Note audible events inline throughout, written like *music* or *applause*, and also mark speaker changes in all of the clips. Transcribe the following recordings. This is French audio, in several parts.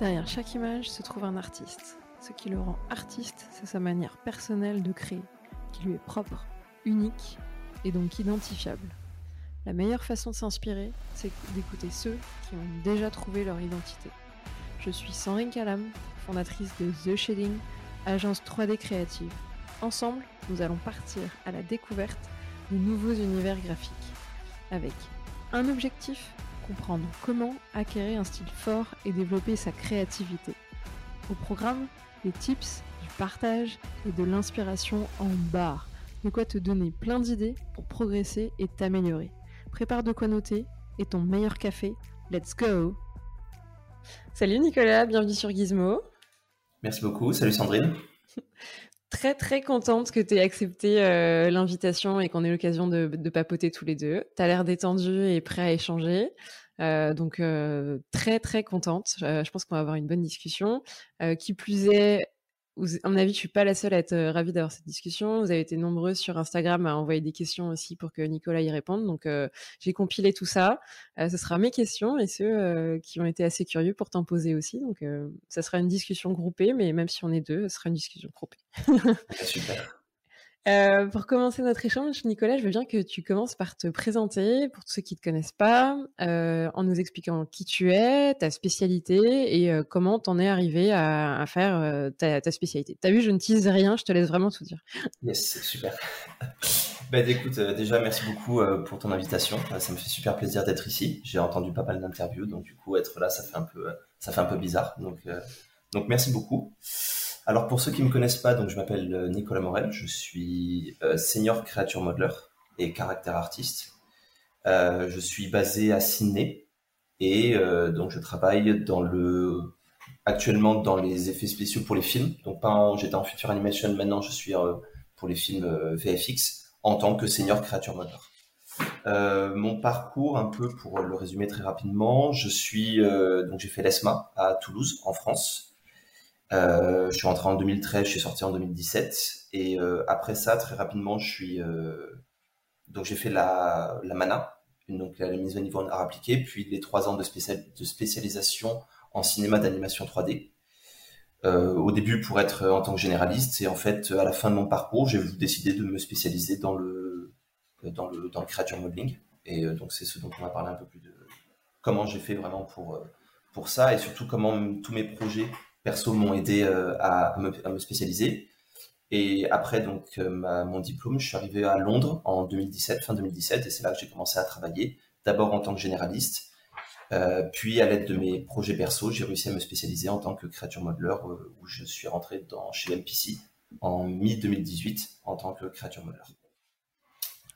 Speaker 1: Derrière chaque image se trouve un artiste. Ce qui le rend artiste, c'est sa manière personnelle de créer, qui lui est propre, unique et donc identifiable. La meilleure façon de s'inspirer, c'est d'écouter ceux qui ont déjà trouvé leur identité. Je suis Sandrine Calam, fondatrice de The Shading, agence 3D créative. Ensemble, nous allons partir à la découverte de nouveaux univers graphiques. Avec un objectif, comprendre comment acquérir un style fort et développer sa créativité. Au programme, des tips, du partage et de l'inspiration en barre. De quoi te donner plein d'idées pour progresser et t'améliorer. Prépare de quoi noter et ton meilleur café. Let's go Salut Nicolas, bienvenue sur Gizmo.
Speaker 2: Merci beaucoup, salut Sandrine. *laughs*
Speaker 1: très très contente que tu aies accepté euh, l'invitation et qu'on ait l'occasion de, de, papoter tous les deux. Tu as l'air détendu et prêt à échanger. Euh, donc euh, très très contente. Euh, je pense qu'on va avoir une bonne discussion. qui plus est, à mon avis, je suis pas la seule à être ravie d'avoir cette discussion. Vous avez été nombreux sur Instagram à envoyer des questions aussi pour que Nicolas y réponde. Donc, j'ai compilé tout ça. ce sera mes questions et ceux qui ont été assez curieux pour t'en poser aussi. Donc, ça sera une discussion groupée, mais même si on est deux, ce sera une discussion groupée.
Speaker 2: Super.
Speaker 1: Euh, pour commencer notre échange, Nicolas, je veux bien que tu commences par te présenter pour tous ceux qui ne te connaissent pas, euh, en nous expliquant qui tu es, ta spécialité et euh, comment t'en es arrivé à, faire euh, ta, ta, spécialité. T'as vu, je ne tease rien, je te laisse vraiment tout dire.
Speaker 2: Yes, super. *laughs* ben écoute, déjà merci beaucoup pour ton invitation. Ça me fait super plaisir d'être ici. J'ai entendu pas mal d'interviews, donc du coup être là, ça fait un peu, ça fait un peu bizarre. Donc, donc merci beaucoup. Alors pour ceux qui me connaissent pas, donc je m'appelle euh, Nicolas Morel, je suis euh, senior creature modeler et caractère artiste. Euh, je suis basé à Sydney et donc je travaille dans le actuellement dans les effets spéciaux pour les films. Donc j'étais en feature animation, maintenant je suis pour les films VFX en tant que senior creature modeler. mon parcours, un peu pour le résumer très rapidement, je suis donc j'ai fait l'ESMA à Toulouse en France. Euh, je suis rentré en 2013, je suis sorti en 2017. Et euh, après ça, très rapidement, euh, donc j'ai fait la, MANA, donc la mise au niveau en art appliqué, puis les trois ans de, spécial, de spécialisation en cinéma d'animation 3D. Euh, au début pour être en tant que généraliste et en fait à la fin de mon parcours j'ai décidé de me spécialiser dans le dans le dans le creature modeling et donc c'est ce dont on va parler un peu plus de comment j'ai fait vraiment pour pour ça et surtout comment tous mes projets perso m'ont aidé euh, à, me, spécialiser. Et après donc euh, mon diplôme, je suis arrivé à Londres en 2017, fin 2017, et c'est là que j'ai commencé à travailler. D'abord en tant que généraliste, euh, puis à l'aide de mes projets perso, j'ai réussi à me spécialiser en tant que créature modeler, où je suis rentré chez MPC en mi 2018 en tant que créature modeler.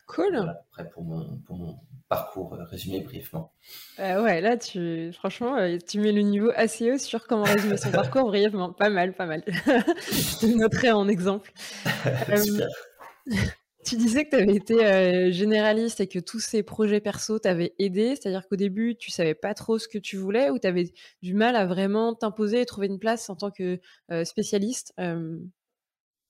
Speaker 1: Cool.
Speaker 2: après pour mon, pour mon parcours euh, résumé brièvement.
Speaker 1: Euh, ouais, là, tu, franchement, euh, tu mets le niveau assez haut sur comment résumer son parcours brièvement. Pas mal, pas mal. *laughs* Je te noterai en exemple. *laughs*
Speaker 2: Super. *laughs*
Speaker 1: Tu disais que tu avais été généraliste et que tous ces projets perso t'avaient aidé, c'est-à-dire qu'au début, tu savais pas trop ce que tu voulais ou tu avais du mal à vraiment t'imposer et trouver une place en tant que spécialiste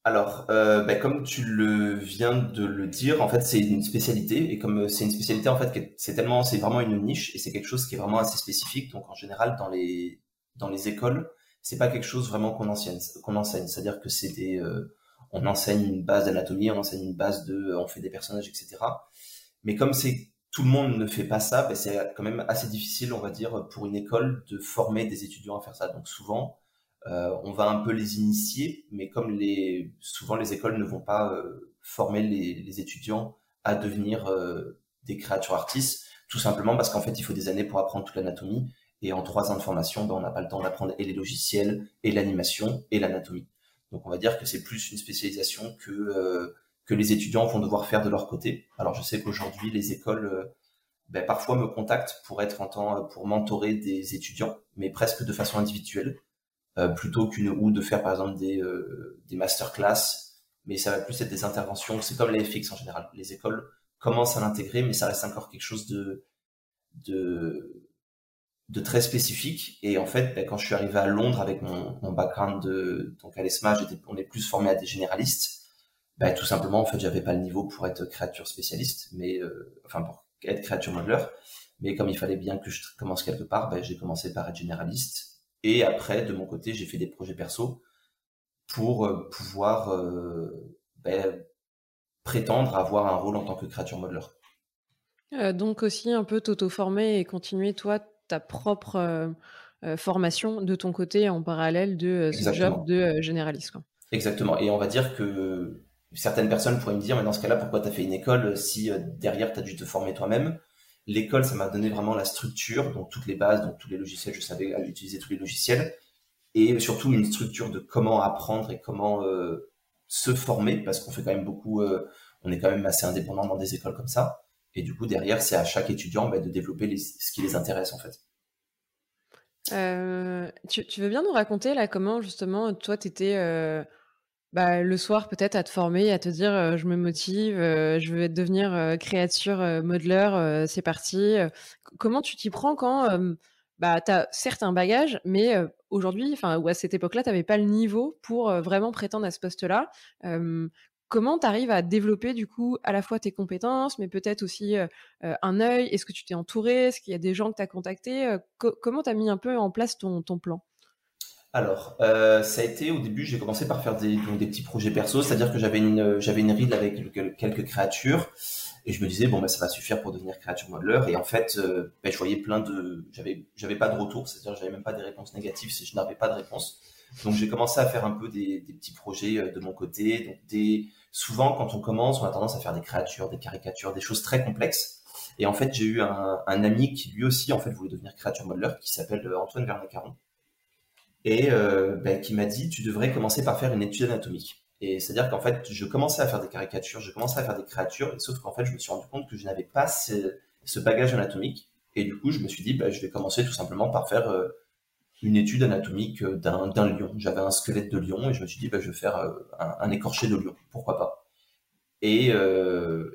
Speaker 2: alors, euh, ben, comme tu le viens de le dire, en fait, c'est une spécialité et comme euh, c'est une spécialité, en fait, c'est tellement, c'est vraiment une niche et c'est quelque chose qui est vraiment assez spécifique. Donc, en général, dans les dans les écoles, c'est pas quelque chose vraiment qu'on enseigne. Qu'on enseigne, c'est-à-dire que c'est des, euh, on enseigne une base d'anatomie, on enseigne une base de, on fait des personnages, etc. Mais comme c'est tout le monde ne fait pas ça, ben, c'est quand même assez difficile, on va dire, pour une école de former des étudiants à faire ça. Donc, souvent euh, on va un peu les initier, mais comme les, souvent les écoles ne vont pas euh, former les, étudiants à devenir euh, des créatures artistes, tout simplement parce qu'en fait il faut des années pour apprendre toute l'anatomie, et en trois ans de formation, ben, on n'a pas le temps d'apprendre et les logiciels, et l'animation, et l'anatomie. Donc on va dire que c'est plus une spécialisation que les étudiants vont devoir faire de leur côté. Alors je sais qu'aujourd'hui les écoles ben, parfois me contactent pour être en temps pour mentorer des étudiants, mais presque de façon individuelle. Euh, plutôt qu'une ou de faire par exemple des, euh, des masterclass, mais ça va plus être des interventions. C'est comme les FX en général. Les écoles commencent à l'intégrer, mais ça reste encore quelque chose de de de très spécifique. Et en fait, ben, quand je suis arrivé à Londres avec mon, mon background de donc à l'ESMA, on est plus formé à des généralistes. Ben, tout simplement, en fait, j'avais pas le niveau pour être créature spécialiste, mais euh, enfin pour être créature modeler. Mais comme il fallait bien que je commence quelque part, ben, j'ai commencé par être généraliste Et après, de mon côté, j'ai fait des projets perso pour pouvoir ben, prétendre avoir un rôle en tant que créature modeler.
Speaker 1: donc aussi un peu t'auto-former et continuer toi ta propre formation de ton côté en parallèle de ce job de généraliste.
Speaker 2: Exactement. Et on va dire que certaines personnes pourraient me dire, mais dans ce cas-là, pourquoi tu as fait une école si derrière tu as dû te former toi-même? L'école, ça m'a donné vraiment la structure, donc toutes les bases, donc tous les logiciels, je savais utiliser tous les logiciels, et surtout une structure de comment apprendre et comment se former, parce qu'on fait quand même beaucoup, euh, on est quand même assez indépendant dans des écoles comme ça. Et du coup, derrière, c'est à chaque étudiant bah, de développer ce qui les intéresse en fait.
Speaker 1: Euh, tu, veux bien nous raconter là comment justement toi tu étais euh, bah, le soir peut-être à te former, à te dire je me motive, je veux devenir créature modeler, c'est parti. comment tu t'y prends quand bah, tu as certes un bagage, mais aujourd'hui, enfin, ou à cette époque-là, tu n'avais pas le niveau pour vraiment prétendre à ce poste-là. comment tu arrives à développer du coup à la fois tes compétences, mais peut-être aussi un œil? Est-ce que tu t'es entouré? Est-ce qu'il y a des gens que tu as contactés Comment tu as mis un peu en place ton plan?
Speaker 2: Alors, ça a été au début, j'ai commencé par faire des, petits projets perso, c'est-à-dire que j'avais une, j'avais une ride avec quelques créatures et je me disais, bon, bah, ça va suffire pour devenir créature modeler. Et en fait, euh, bah, je voyais plein de. J'avais, j'avais pas de retour, c'est-à-dire j'avais même pas des réponses négatives je n'avais pas de réponse. Donc j'ai commencé à faire un peu des, petits projets euh, de mon côté. Donc des, souvent, quand on commence, on a tendance à faire des créatures, des caricatures, des choses très complexes. Et en fait, j'ai eu un, ami qui lui aussi en fait voulait devenir créature modeler, qui s'appelle euh, Antoine Vernet-Caron, et euh, bah, qui m'a dit, tu devrais commencer par faire une étude anatomique. Et c'est-à-dire qu'en fait, je commençais à faire des caricatures, je commençais à faire des créatures, sauf qu'en fait, je me suis rendu compte que je n'avais pas ce, bagage anatomique. Et du coup, je me suis dit, bah, je vais commencer tout simplement par faire euh, une étude anatomique euh, d'un lion. J'avais un squelette de lion et je me suis dit, bah, je vais faire un, écorché de lion. Pourquoi pas? Et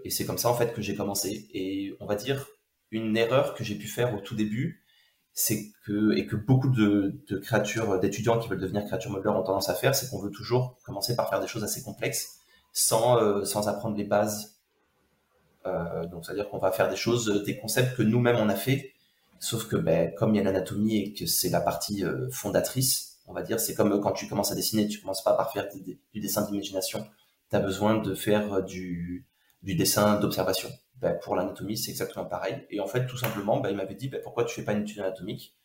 Speaker 2: c'est comme ça, en fait, que j'ai commencé. Et on va dire, une erreur que j'ai pu faire au tout début, c'est et que beaucoup de, créatures, d'étudiants qui veulent devenir créatures modeleurs ont tendance à faire, c'est qu'on veut toujours commencer par faire des choses assez complexes sans euh, sans apprendre les bases. Euh, donc c'est-à-dire qu'on va faire des choses, des concepts que nous-mêmes on a fait, sauf que ben, comme il y a l'anatomie et que c'est la partie euh, fondatrice, on va dire, c'est comme quand tu commences à dessiner, tu commences pas par faire du dessin d'imagination, tu as besoin de faire du, du dessin d'observation. Ben, pour l'anatomie, c'est exactement pareil. Et en fait, tout simplement, ben, il m'avait dit ben, pourquoi tu fais pas une étude anatomique?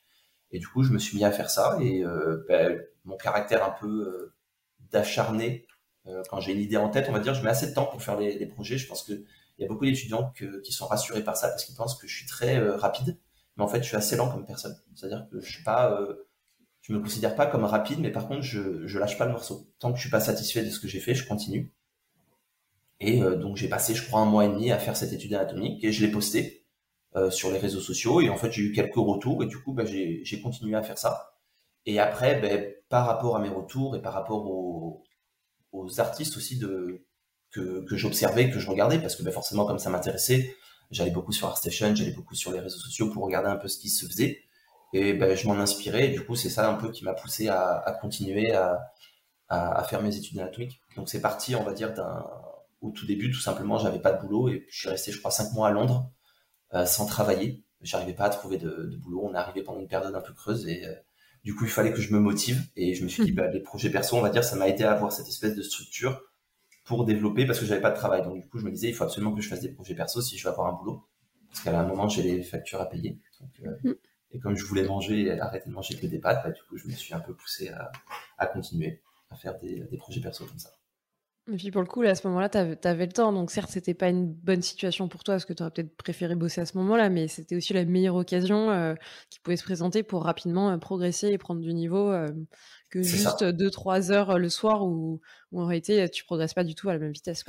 Speaker 2: Et du coup, je me suis mis à faire ça. Et euh, mon caractère un peu euh, d'acharné, euh, quand j'ai une idée en tête, on va dire, je mets assez de temps pour faire les, projets. Je pense qu'il y a beaucoup d'étudiants qui sont rassurés par ça parce qu'ils pensent que je suis très rapide. Mais en fait, je suis assez lent comme personne. C'est-à-dire que je suis pas, je me considère pas comme rapide, mais par contre, je, je lâche pas le morceau. Tant que je suis pas satisfait de ce que j'ai fait, je continue. Et euh, donc j'ai passé, je crois, un mois et demi à faire cette étude anatomique et je l'ai postée euh, sur les réseaux sociaux. Et en fait, j'ai eu quelques retours et du coup, bah, j'ai continué à faire ça. Et après, ben, par rapport à mes retours et par rapport aux, artistes aussi que, j'observais, que je regardais, parce que ben, forcément, comme ça m'intéressait, j'allais beaucoup sur ArtStation, j'allais beaucoup sur les réseaux sociaux pour regarder un peu ce qui se faisait. Et je m'en inspirais. Et du coup, c'est ça un peu qui m'a poussé à, continuer à, à, faire mes études anatomiques. Donc c'est parti, on va dire, d'un au tout début, tout simplement, j'avais pas de boulot et je suis resté, je crois, cinq mois à Londres euh, sans travailler. J'arrivais pas à trouver de, boulot. On est arrivé pendant une période un peu creuse et euh, du coup, il fallait que je me motive et je me suis dit, hmm. bah, les projets perso, on va dire, ça m'a aidé à avoir cette espèce de structure pour développer parce que j'avais pas de travail. Donc du coup, je me disais, il faut absolument que je fasse des projets perso si je veux avoir un boulot parce qu'à un moment, j'ai les factures à payer. Euh, hmm. Et comme je voulais manger et arrêter de manger que des pâtes, bah, du coup, je me suis un peu poussé à, continuer à faire des projets perso comme ça.
Speaker 1: Et puis pour le coup, à ce moment-là, tu avais, le temps. Donc certes, c'était pas une bonne situation pour toi parce que tu aurais peut-être préféré bosser à ce moment-là, mais c'était aussi la meilleure occasion euh, qui pouvait se présenter pour rapidement euh, progresser et prendre du niveau euh, que juste 2-3 heures le soir où, en réalité, tu progresses pas du tout à la même vitesse.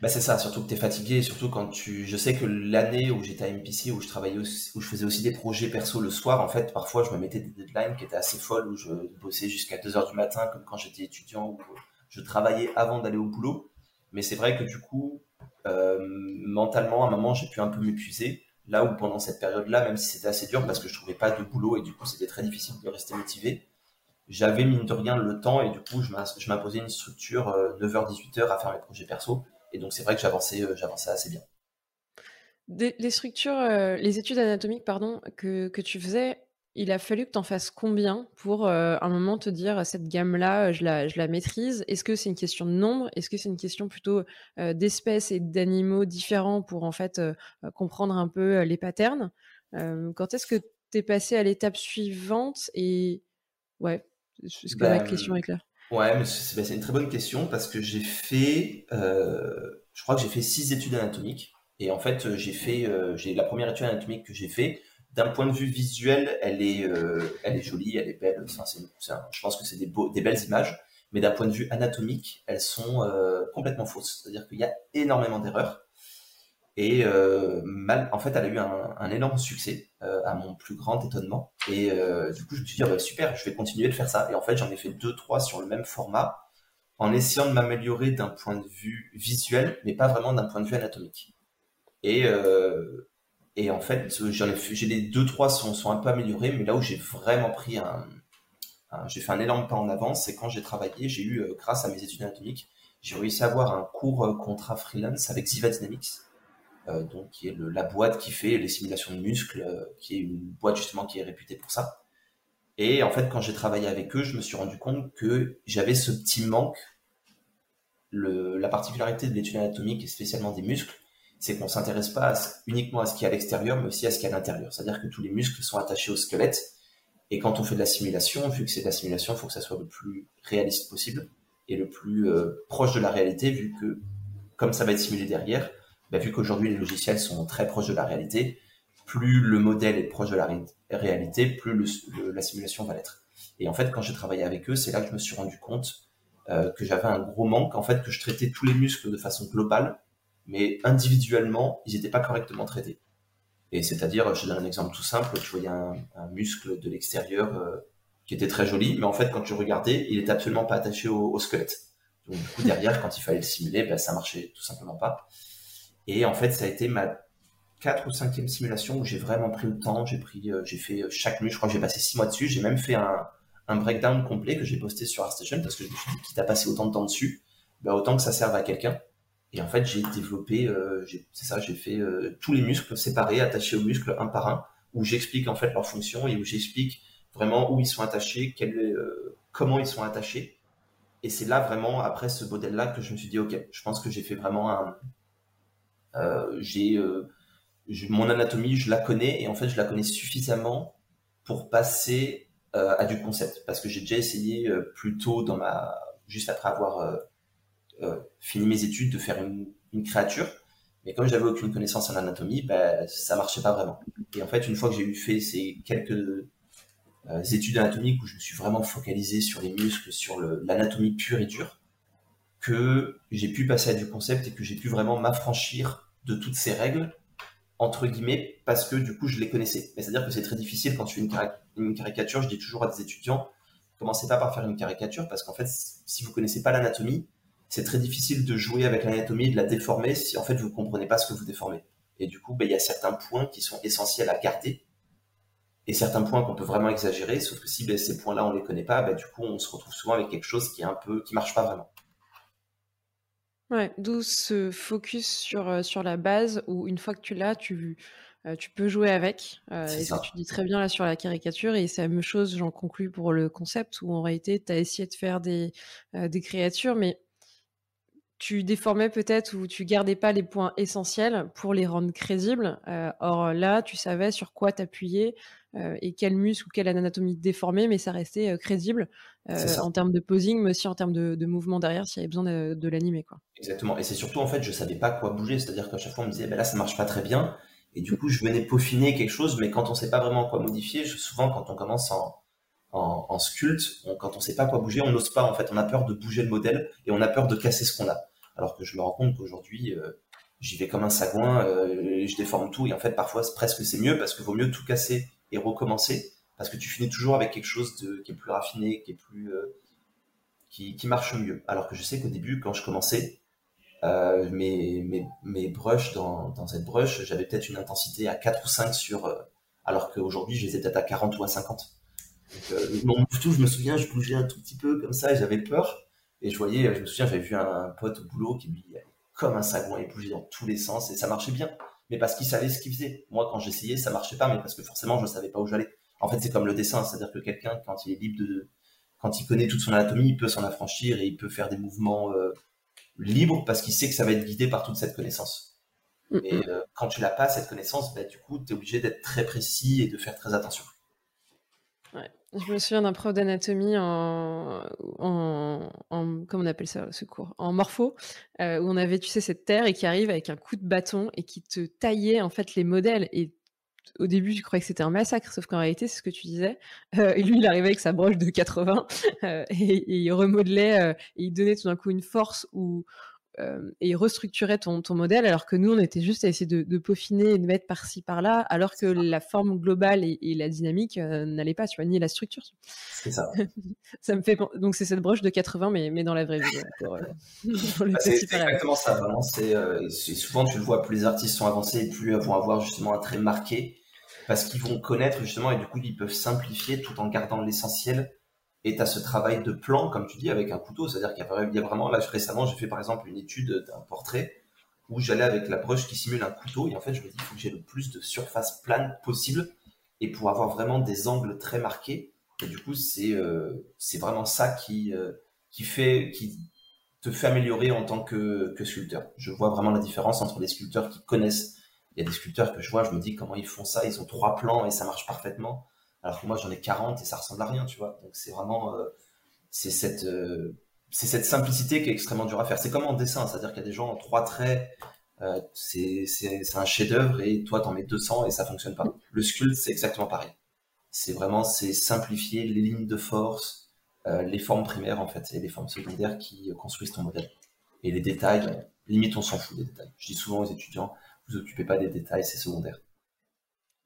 Speaker 2: Bah c'est ça, surtout que tu es fatigué, surtout quand tu... Je sais que l'année où j'étais à MPC, où je travaillais où je faisais aussi des projets perso le soir, en fait, parfois, je me mettais des deadlines qui étaient assez folles, où je bossais jusqu'à 2 heures du matin, comme quand j'étais étudiant je travaillais avant d'aller au boulot. Mais c'est vrai que du coup, euh, mentalement, à un moment, j'ai pu un peu m'épuiser. Là où pendant cette période-là, même si c'était assez dur parce que je trouvais pas de boulot et du coup c'était très difficile de rester motivé, j'avais mine de rien le temps et du coup je m'imposais une structure 9h-18h euh, à faire mes projets perso. Et donc c'est vrai que j'avançais euh, assez bien.
Speaker 1: les structures, les études anatomiques pardon, que tu faisais, il a fallu que tu en fasses combien pour euh, un moment te dire cette gamme-là, je la, je la maîtrise? Est-ce que c'est une question de nombre? Est-ce que c'est une question plutôt euh, d'espèces et d'animaux différents pour en fait euh, comprendre un peu les patterns? Quand est-ce que tu es passé à l'étape suivante Et ouais, est-ce que ma ben, question est claire?
Speaker 2: Ouais, mais ben, c'est une très bonne question parce que j'ai fait, je crois que j'ai fait six études anatomiques. Et en fait, j'ai fait, j'ai la première étude anatomique que j'ai fait, d'un point de vue visuel, elle est, euh, jolie, elle est belle. je pense que c'est des, belles images. Mais d'un point de vue anatomique, elles sont euh, complètement fausses. C'est-à-dire qu'il y a énormément d'erreurs. Et euh, en fait, elle a eu un, énorme succès, à mon plus grand étonnement. Et du coup, je me suis dit, ah bah, super, je vais continuer de faire ça. Et en fait, j'en ai fait deux, trois sur le même format, en essayant de m'améliorer d'un point de vue visuel, mais pas vraiment d'un point de vue anatomique. Et, et en fait, j'ai les deux trois sont, un peu améliorés, mais là où j'ai vraiment pris un, j'ai fait un énorme pas en avance, c'est quand j'ai travaillé, j'ai eu, euh, grâce à mes études anatomiques, j'ai réussi à avoir un cours euh, contrat freelance avec Ziva Dynamics, euh, donc qui est la boîte qui fait les simulations de muscles, qui est une boîte justement qui est réputée pour ça. Et en fait, quand j'ai travaillé avec eux, je me suis rendu compte que j'avais ce petit manque. La particularité de l'étude anatomique et spécialement des muscles, c'est qu'on s'intéresse pas uniquement à ce qui est à l'extérieur, mais aussi à ce qui est à l'intérieur. C'est-à-dire que tous les muscles sont attachés au squelette. Et quand on fait de la simulation, vu que c'est de la simulation, il faut que ça soit le plus réaliste possible et le plus euh, proche de la réalité, vu que comme ça va être simulé derrière, bah, vu qu'aujourd'hui les logiciels sont très proches de la réalité, plus le modèle est proche de la réalité, plus la simulation va l'être. Et en fait, quand j'ai travaillé avec eux, c'est là que je me suis rendu compte euh, que j'avais un gros manque, en fait, que je traitais tous les muscles de façon globale, mais individuellement, ils n'étaient pas correctement traités. Et c'est-à-dire, je donne un exemple tout simple, tu voyais un, un muscle de l'extérieur euh, qui était très joli, mais en fait, quand tu regardais, il était absolument pas attaché au, squelette. Donc, du coup, derrière, quand il fallait le simuler, ben, ça marchait tout simplement pas. Et en fait, ça a été ma quatre ou cinquième simulation où j'ai vraiment pris le temps. J'ai pris, euh, j'ai fait chaque nuit. Je crois que j'ai passé six mois dessus. J'ai même fait un, un breakdown complet que j'ai posté sur ArtStation parce que je me suis dit, quitte à passer autant de temps dessus, ben, autant que ça serve à quelqu'un. Et en fait, j'ai développé, euh, c'est ça, j'ai fait euh, tous les muscles séparés, attachés aux muscles un par un, où j'explique en fait leur fonction et où j'explique vraiment où ils sont attachés, euh, comment ils sont attachés. Et c'est là vraiment, après ce modèle-là, que je me suis dit, ok, je pense que j'ai fait vraiment un, j'ai, mon anatomie, je la connais et en fait, je la connais suffisamment pour passer à du concept, parce que j'ai déjà essayé plus tôt dans ma, juste après avoir fini mes études de faire une, créature. Mais comme j'avais aucune connaissance en anatomie, ben, ça marchait pas vraiment. Et en fait, une fois que j'ai eu fait ces quelques euh, études anatomiques où je me suis vraiment focalisé sur les muscles, sur l'anatomie pure et dure, que j'ai pu passer à du concept et que j'ai pu vraiment m'affranchir de toutes ces règles, entre guillemets, parce que du coup, je les connaissais. C'est-à-dire que c'est très difficile quand tu fais une, une, caricature, je dis toujours à des étudiants, commencez pas par faire une caricature, parce qu'en fait, si vous connaissez pas l'anatomie, c'est très difficile de jouer avec l'anatomie de la déformer si en fait vous comprenez pas ce que vous déformez. Et du coup, ben, il y a certains points qui sont essentiels à garder et certains points qu'on peut vraiment exagérer. Sauf que si ben, ces points-là on les connaît pas, ben, du coup on se retrouve souvent avec quelque chose qui est un peu qui marche pas vraiment.
Speaker 1: Ouais, d'où ce focus sur, euh, sur la base où une fois que tu l'as, tu, euh, tu peux jouer avec. Euh, et ça. tu dis très bien là sur la caricature. Et c'est la même chose, j'en conclus pour le concept où en réalité, tu as essayé de faire des, des créatures, mais tu déformais peut-être ou tu gardais pas les points essentiels pour les rendre crédibles. Euh, or là, tu savais sur quoi t'appuyer euh, et quel muscle ou quelle anatomie déformer, mais ça restait euh, crédible en termes de posing, mais aussi en termes de, mouvement derrière s'il y avait besoin de, l'animer. Quoi.
Speaker 2: Exactement. Et c'est surtout en fait, je savais pas quoi bouger, c'est-à-dire qu'à chaque fois on me disait, ben là ça marche pas très bien, et du coup je venais peaufiner quelque chose, mais quand on sait pas vraiment quoi modifier, souvent quand on commence en en, sculpte, quand on sait pas quoi bouger, on n'ose pas en fait, on a peur de bouger le modèle et on a peur de casser ce qu'on a. Alors que je me rends compte qu'aujourd'hui, euh, j'y vais comme un sagouin, euh, je déforme tout et en fait parfois presque c'est mieux parce qu'il vaut mieux tout casser et recommencer parce que tu finis toujours avec quelque chose qui est plus raffiné, qui est plus euh, qui, marche mieux. Alors que je sais qu'au début, quand je commençais, mes, mes, mes brushes dans, dans cette brush, j'avais peut-être une intensité à 4 ou 5 sur, alors qu'aujourd'hui, je les ai peut-être à 40 ou à 50. Donc, euh, mon tout, je me souviens, je bougeais un tout petit peu comme ça et j'avais peur. Et je voyais, je me souviens, j'avais vu un, pote au boulot qui lui, comme un sagouin, il bougeait dans tous les sens et ça marchait bien. Mais parce qu'il savait ce qu'il faisait. Moi, quand j'essayais, ça marchait pas, mais parce que forcément, je ne savais pas où j'allais. En fait, c'est comme le dessin, c'est-à-dire que quelqu'un, quand il est libre de, quand il connaît toute son anatomie, il peut s'en affranchir et il peut faire des mouvements euh, libres parce qu'il sait que ça va être guidé par toute cette connaissance. Mm, et quand tu n'as pas cette connaissance, bah, du coup, tu es obligé d'être très précis et de faire très attention.
Speaker 1: Je me souviens d'un prof d'anatomie en, en, comment on appelle ça, ce cours, en morpho, euh, où on avait, tu sais, cette terre et qui arrive avec un coup de bâton et qui te taillait en fait les modèles. Et au début, je croyais que c'était un massacre, sauf qu'en réalité, c'est ce que tu disais. Euh, et lui, il arrivait avec sa broche de 80 euh, et, il remodelait et il donnait tout d'un coup une force où euh, et restructurer ton, ton, modèle, alors que nous, on était juste à essayer de, peaufiner et de mettre par-ci, par-là, alors que la forme globale et, la dynamique euh, n'allaient pas, tu vois, ni la structure.
Speaker 2: C'est ça. *laughs*
Speaker 1: ça me fait donc c'est cette broche de 80, mais, mais dans la vraie vie.
Speaker 2: Euh, *laughs* bah, c'est exactement ça, vraiment. C'est souvent tu le vois, plus les artistes sont avancés, plus ils vont avoir justement un trait marqué, parce qu'ils vont connaître justement et du coup ils peuvent simplifier tout en gardant l'essentiel et tu as ce travail de plan, comme tu dis, avec un couteau. C'est-à-dire qu'il y, a vraiment, là récemment, j'ai fait par exemple une étude d'un portrait où j'allais avec la broche qui simule un couteau. Et en fait, je me dis, il faut que j'ai le plus de surface plane possible et pour avoir vraiment des angles très marqués. Et du coup, c'est euh, vraiment ça qui, euh, qui, te fait améliorer en tant que, que sculpteur. Je vois vraiment la différence entre des sculpteurs qui connaissent. Il y a des sculpteurs que je vois, je me dis comment ils font ça. Ils ont trois plans et ça marche parfaitement alors que moi j'en ai 40 et ça ressemble à rien, tu vois. Donc c'est vraiment euh, c'est cette euh, c'est cette simplicité qui est extrêmement dure à faire. C'est comme en dessin, c'est-à-dire qu'il y a des gens en trois traits, euh, c'est un chef-d'œuvre et toi t'en mets 200 et ça fonctionne pas. Le sculpte c'est exactement pareil. C'est vraiment c'est simplifier les lignes de force, les formes primaires en fait et les formes secondaires qui construisent ton modèle. Et les détails, limite on s'en fout des détails. Je dis souvent aux étudiants, vous occupez pas des détails, c'est secondaire.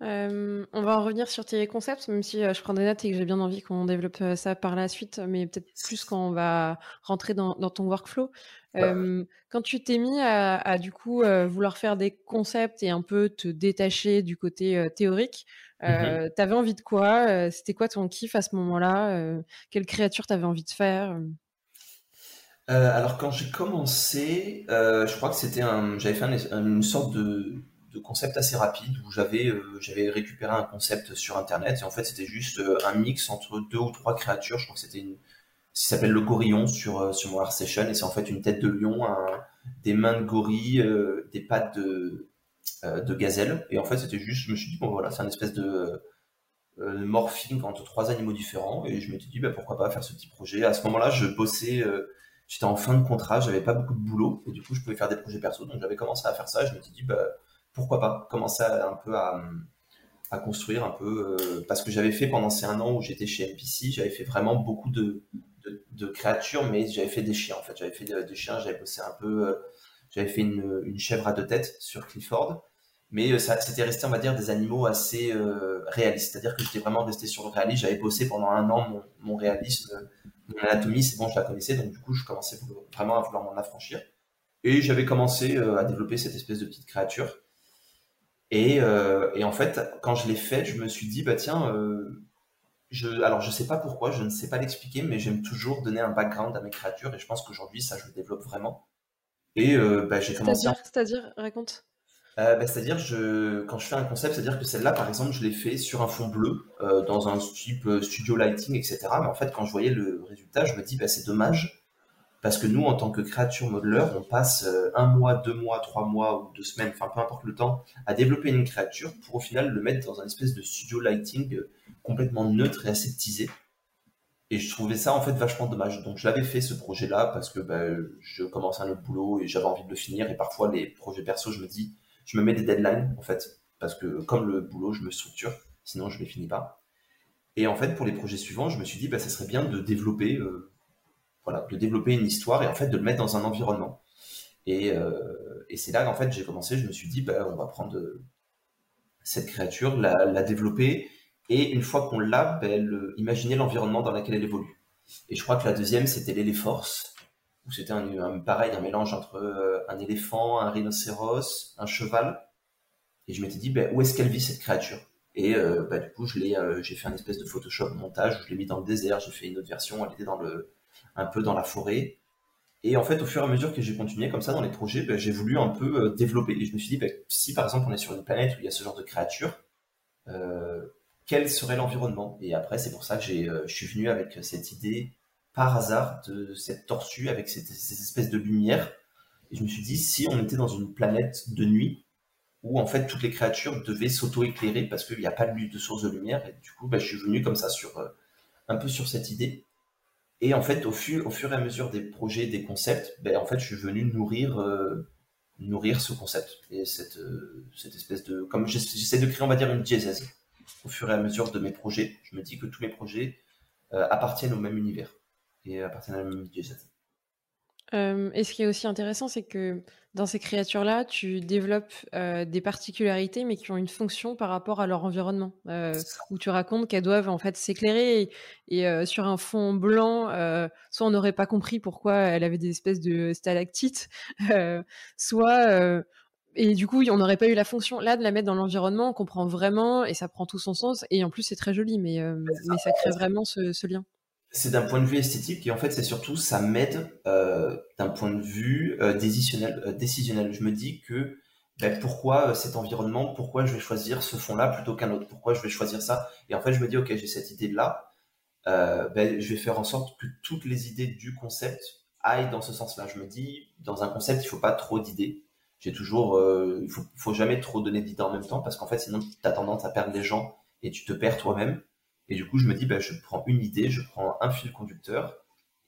Speaker 1: Euh, on va en revenir sur tes concepts, même si euh, je prends des notes et que j'ai bien envie qu'on développe euh, ça par la suite, mais peut-être plus quand on va rentrer dans, ton workflow. quand tu t'es mis à, du coup vouloir faire des concepts et un peu te détacher du côté théorique, mmh t'avais envie de quoi C'était quoi ton kiff à ce moment-là Quelle créature t'avais envie de faire
Speaker 2: alors quand j'ai commencé, je crois que c'était un, j'avais fait une sorte de, de concept assez rapide où j'avais euh, j'avais récupéré un concept sur internet et en fait c'était juste euh, un mix entre deux ou trois créatures. Je crois que c'était une qui s'appelle le gorillon sur euh, sur mon Art et c'est en fait une tête de lion, des mains de gorille, des pattes de de gazelle et en fait c'était juste je me suis dit bon voilà c'est un espèce de morphing entre trois animaux différents et je m'étais dit bah, pourquoi pas faire ce petit projet. À ce moment-là, je bossais, j'étais en fin de contrat, j'avais pas beaucoup de boulot et du coup je pouvais faire des projets perso donc j'avais commencé à faire ça. Et je m'étais dit bah pourquoi pas commencer un peu à, construire un peu euh, parce que j'avais fait pendant ces un an où j'étais chez MPC, j'avais fait vraiment beaucoup de, créatures, mais j'avais fait des chiens en fait. J'avais fait des, chiens, j'avais bossé un peu, euh, j'avais fait une, chèvre à deux têtes sur Clifford, mais euh, ça c'était resté on va dire des animaux assez réalistes. C'est-à-dire que j'étais vraiment resté sur le réalisme. J'avais bossé pendant un an mon, mon réalisme, mon anatomie, c'est bon, je la connaissais, donc du coup je commençais vraiment à vouloir m'en affranchir. Et j'avais commencé à développer cette espèce de petite créature et, euh, et, en fait, quand je l'ai fait, je me suis dit, bah tiens, euh, je, alors je sais pas pourquoi, je ne sais pas l'expliquer, mais j'aime toujours donner un background à mes créatures et je pense qu'aujourd'hui, ça, je le développe vraiment. Et euh, bah, j'ai commencé.
Speaker 1: C'est-à-dire, raconte.
Speaker 2: Euh, bah, c'est-à-dire, je, quand je fais un concept, c'est-à-dire que celle-là, par exemple, je l'ai fait sur un fond bleu, dans un type studio lighting, etc. Mais en fait, quand je voyais le résultat, je me dis, bah, c'est dommage parce que nous, en tant que créature modeleur, on passe euh, un mois, deux mois, trois mois ou deux semaines, enfin peu importe le temps, à développer une créature pour au final le mettre dans un espèce de studio lighting euh, complètement neutre et aseptisé. Et je trouvais ça en fait vachement dommage. Donc je l'avais fait ce projet-là parce que bah, je commençais un autre boulot et j'avais envie de le finir. Et parfois les projets perso, je me dis, je me mets des deadlines en fait, parce que comme le boulot, je me structure, sinon je les finis pas. Et en fait, pour les projets suivants, je me suis dit, bah, ça serait bien de développer euh, voilà, de développer une histoire et en fait de le mettre dans un environnement. Et, euh, et c'est là qu'en fait j'ai commencé, je me suis dit, bah, on va prendre euh, cette créature, la, développer, et une fois qu'on l'a, ben, imaginer l'environnement dans lequel elle évolue. Et je crois que la deuxième, c'était l'éléforce, où c'était un, pareil, un mélange entre euh, un éléphant, un rhinocéros, un cheval. Et je m'étais dit, ben, où est-ce qu'elle vit cette créature? Et bah, du coup, je j'ai fait un espèce de Photoshop montage, je l'ai mis dans le désert, j'ai fait une autre version, elle était dans le, un peu dans la forêt. Et en fait, au fur et à mesure que j'ai continué comme ça dans les projets, ben, j'ai voulu un peu euh, développer. Et je me suis dit, ben, si par exemple on est sur une planète où il y a ce genre de créatures, euh, quel serait l'environnement? Et après, c'est pour ça que j'ai, je suis venu avec cette idée par hasard de cette tortue avec ces, espèces de lumière. Et je me suis dit, si on était dans une planète de nuit, où en fait toutes les créatures devaient s'auto-éclairer parce qu'il n'y a pas de, source de lumière, et du coup, bah, je suis venu comme ça sur un peu sur cette idée. Et en fait, au fur, et à mesure des projets, des concepts, ben, en fait, je suis venu nourrir, euh, nourrir ce concept et cette, euh, espèce de, comme j'essaie de créer, on va dire, une diésèse. Au fur et à mesure de mes projets, je me dis que tous mes projets euh, appartiennent au même univers et appartiennent à la même diésèse.
Speaker 1: et ce qui est aussi intéressant, c'est que dans ces créatures-là, tu développes euh, des particularités, mais qui ont une fonction par rapport à leur environnement. Euh, où tu racontes qu'elles doivent en fait s'éclairer et, euh, sur un fond blanc, soit on n'aurait pas compris pourquoi elle avait des espèces de stalactites, *laughs* soit et du coup on n'aurait pas eu la fonction là de la mettre dans l'environnement. On comprend vraiment et ça prend tout son sens. Et en plus c'est très joli, mais mais ça crée vraiment ce lien
Speaker 2: c'est d'un point de vue esthétique et en fait c'est surtout ça m'aide euh, d'un point de vue euh, décisionnel, euh, décisionnel. Je me dis que ben, pourquoi cet environnement, pourquoi je vais choisir ce fond-là plutôt qu'un autre, pourquoi je vais choisir ça? Et en fait je me dis ok j'ai cette idée là, ben, je vais faire en sorte que toutes les idées du concept aillent dans ce sens-là. Je me dis dans un concept il faut pas trop d'idées. J'ai toujours, il faut, faut jamais trop donner d'idées en même temps parce qu'en fait sinon tu as tendance à perdre les gens et tu te perds toi-même. Et du coup, je me dis, bah, je prends une idée, je prends un fil conducteur,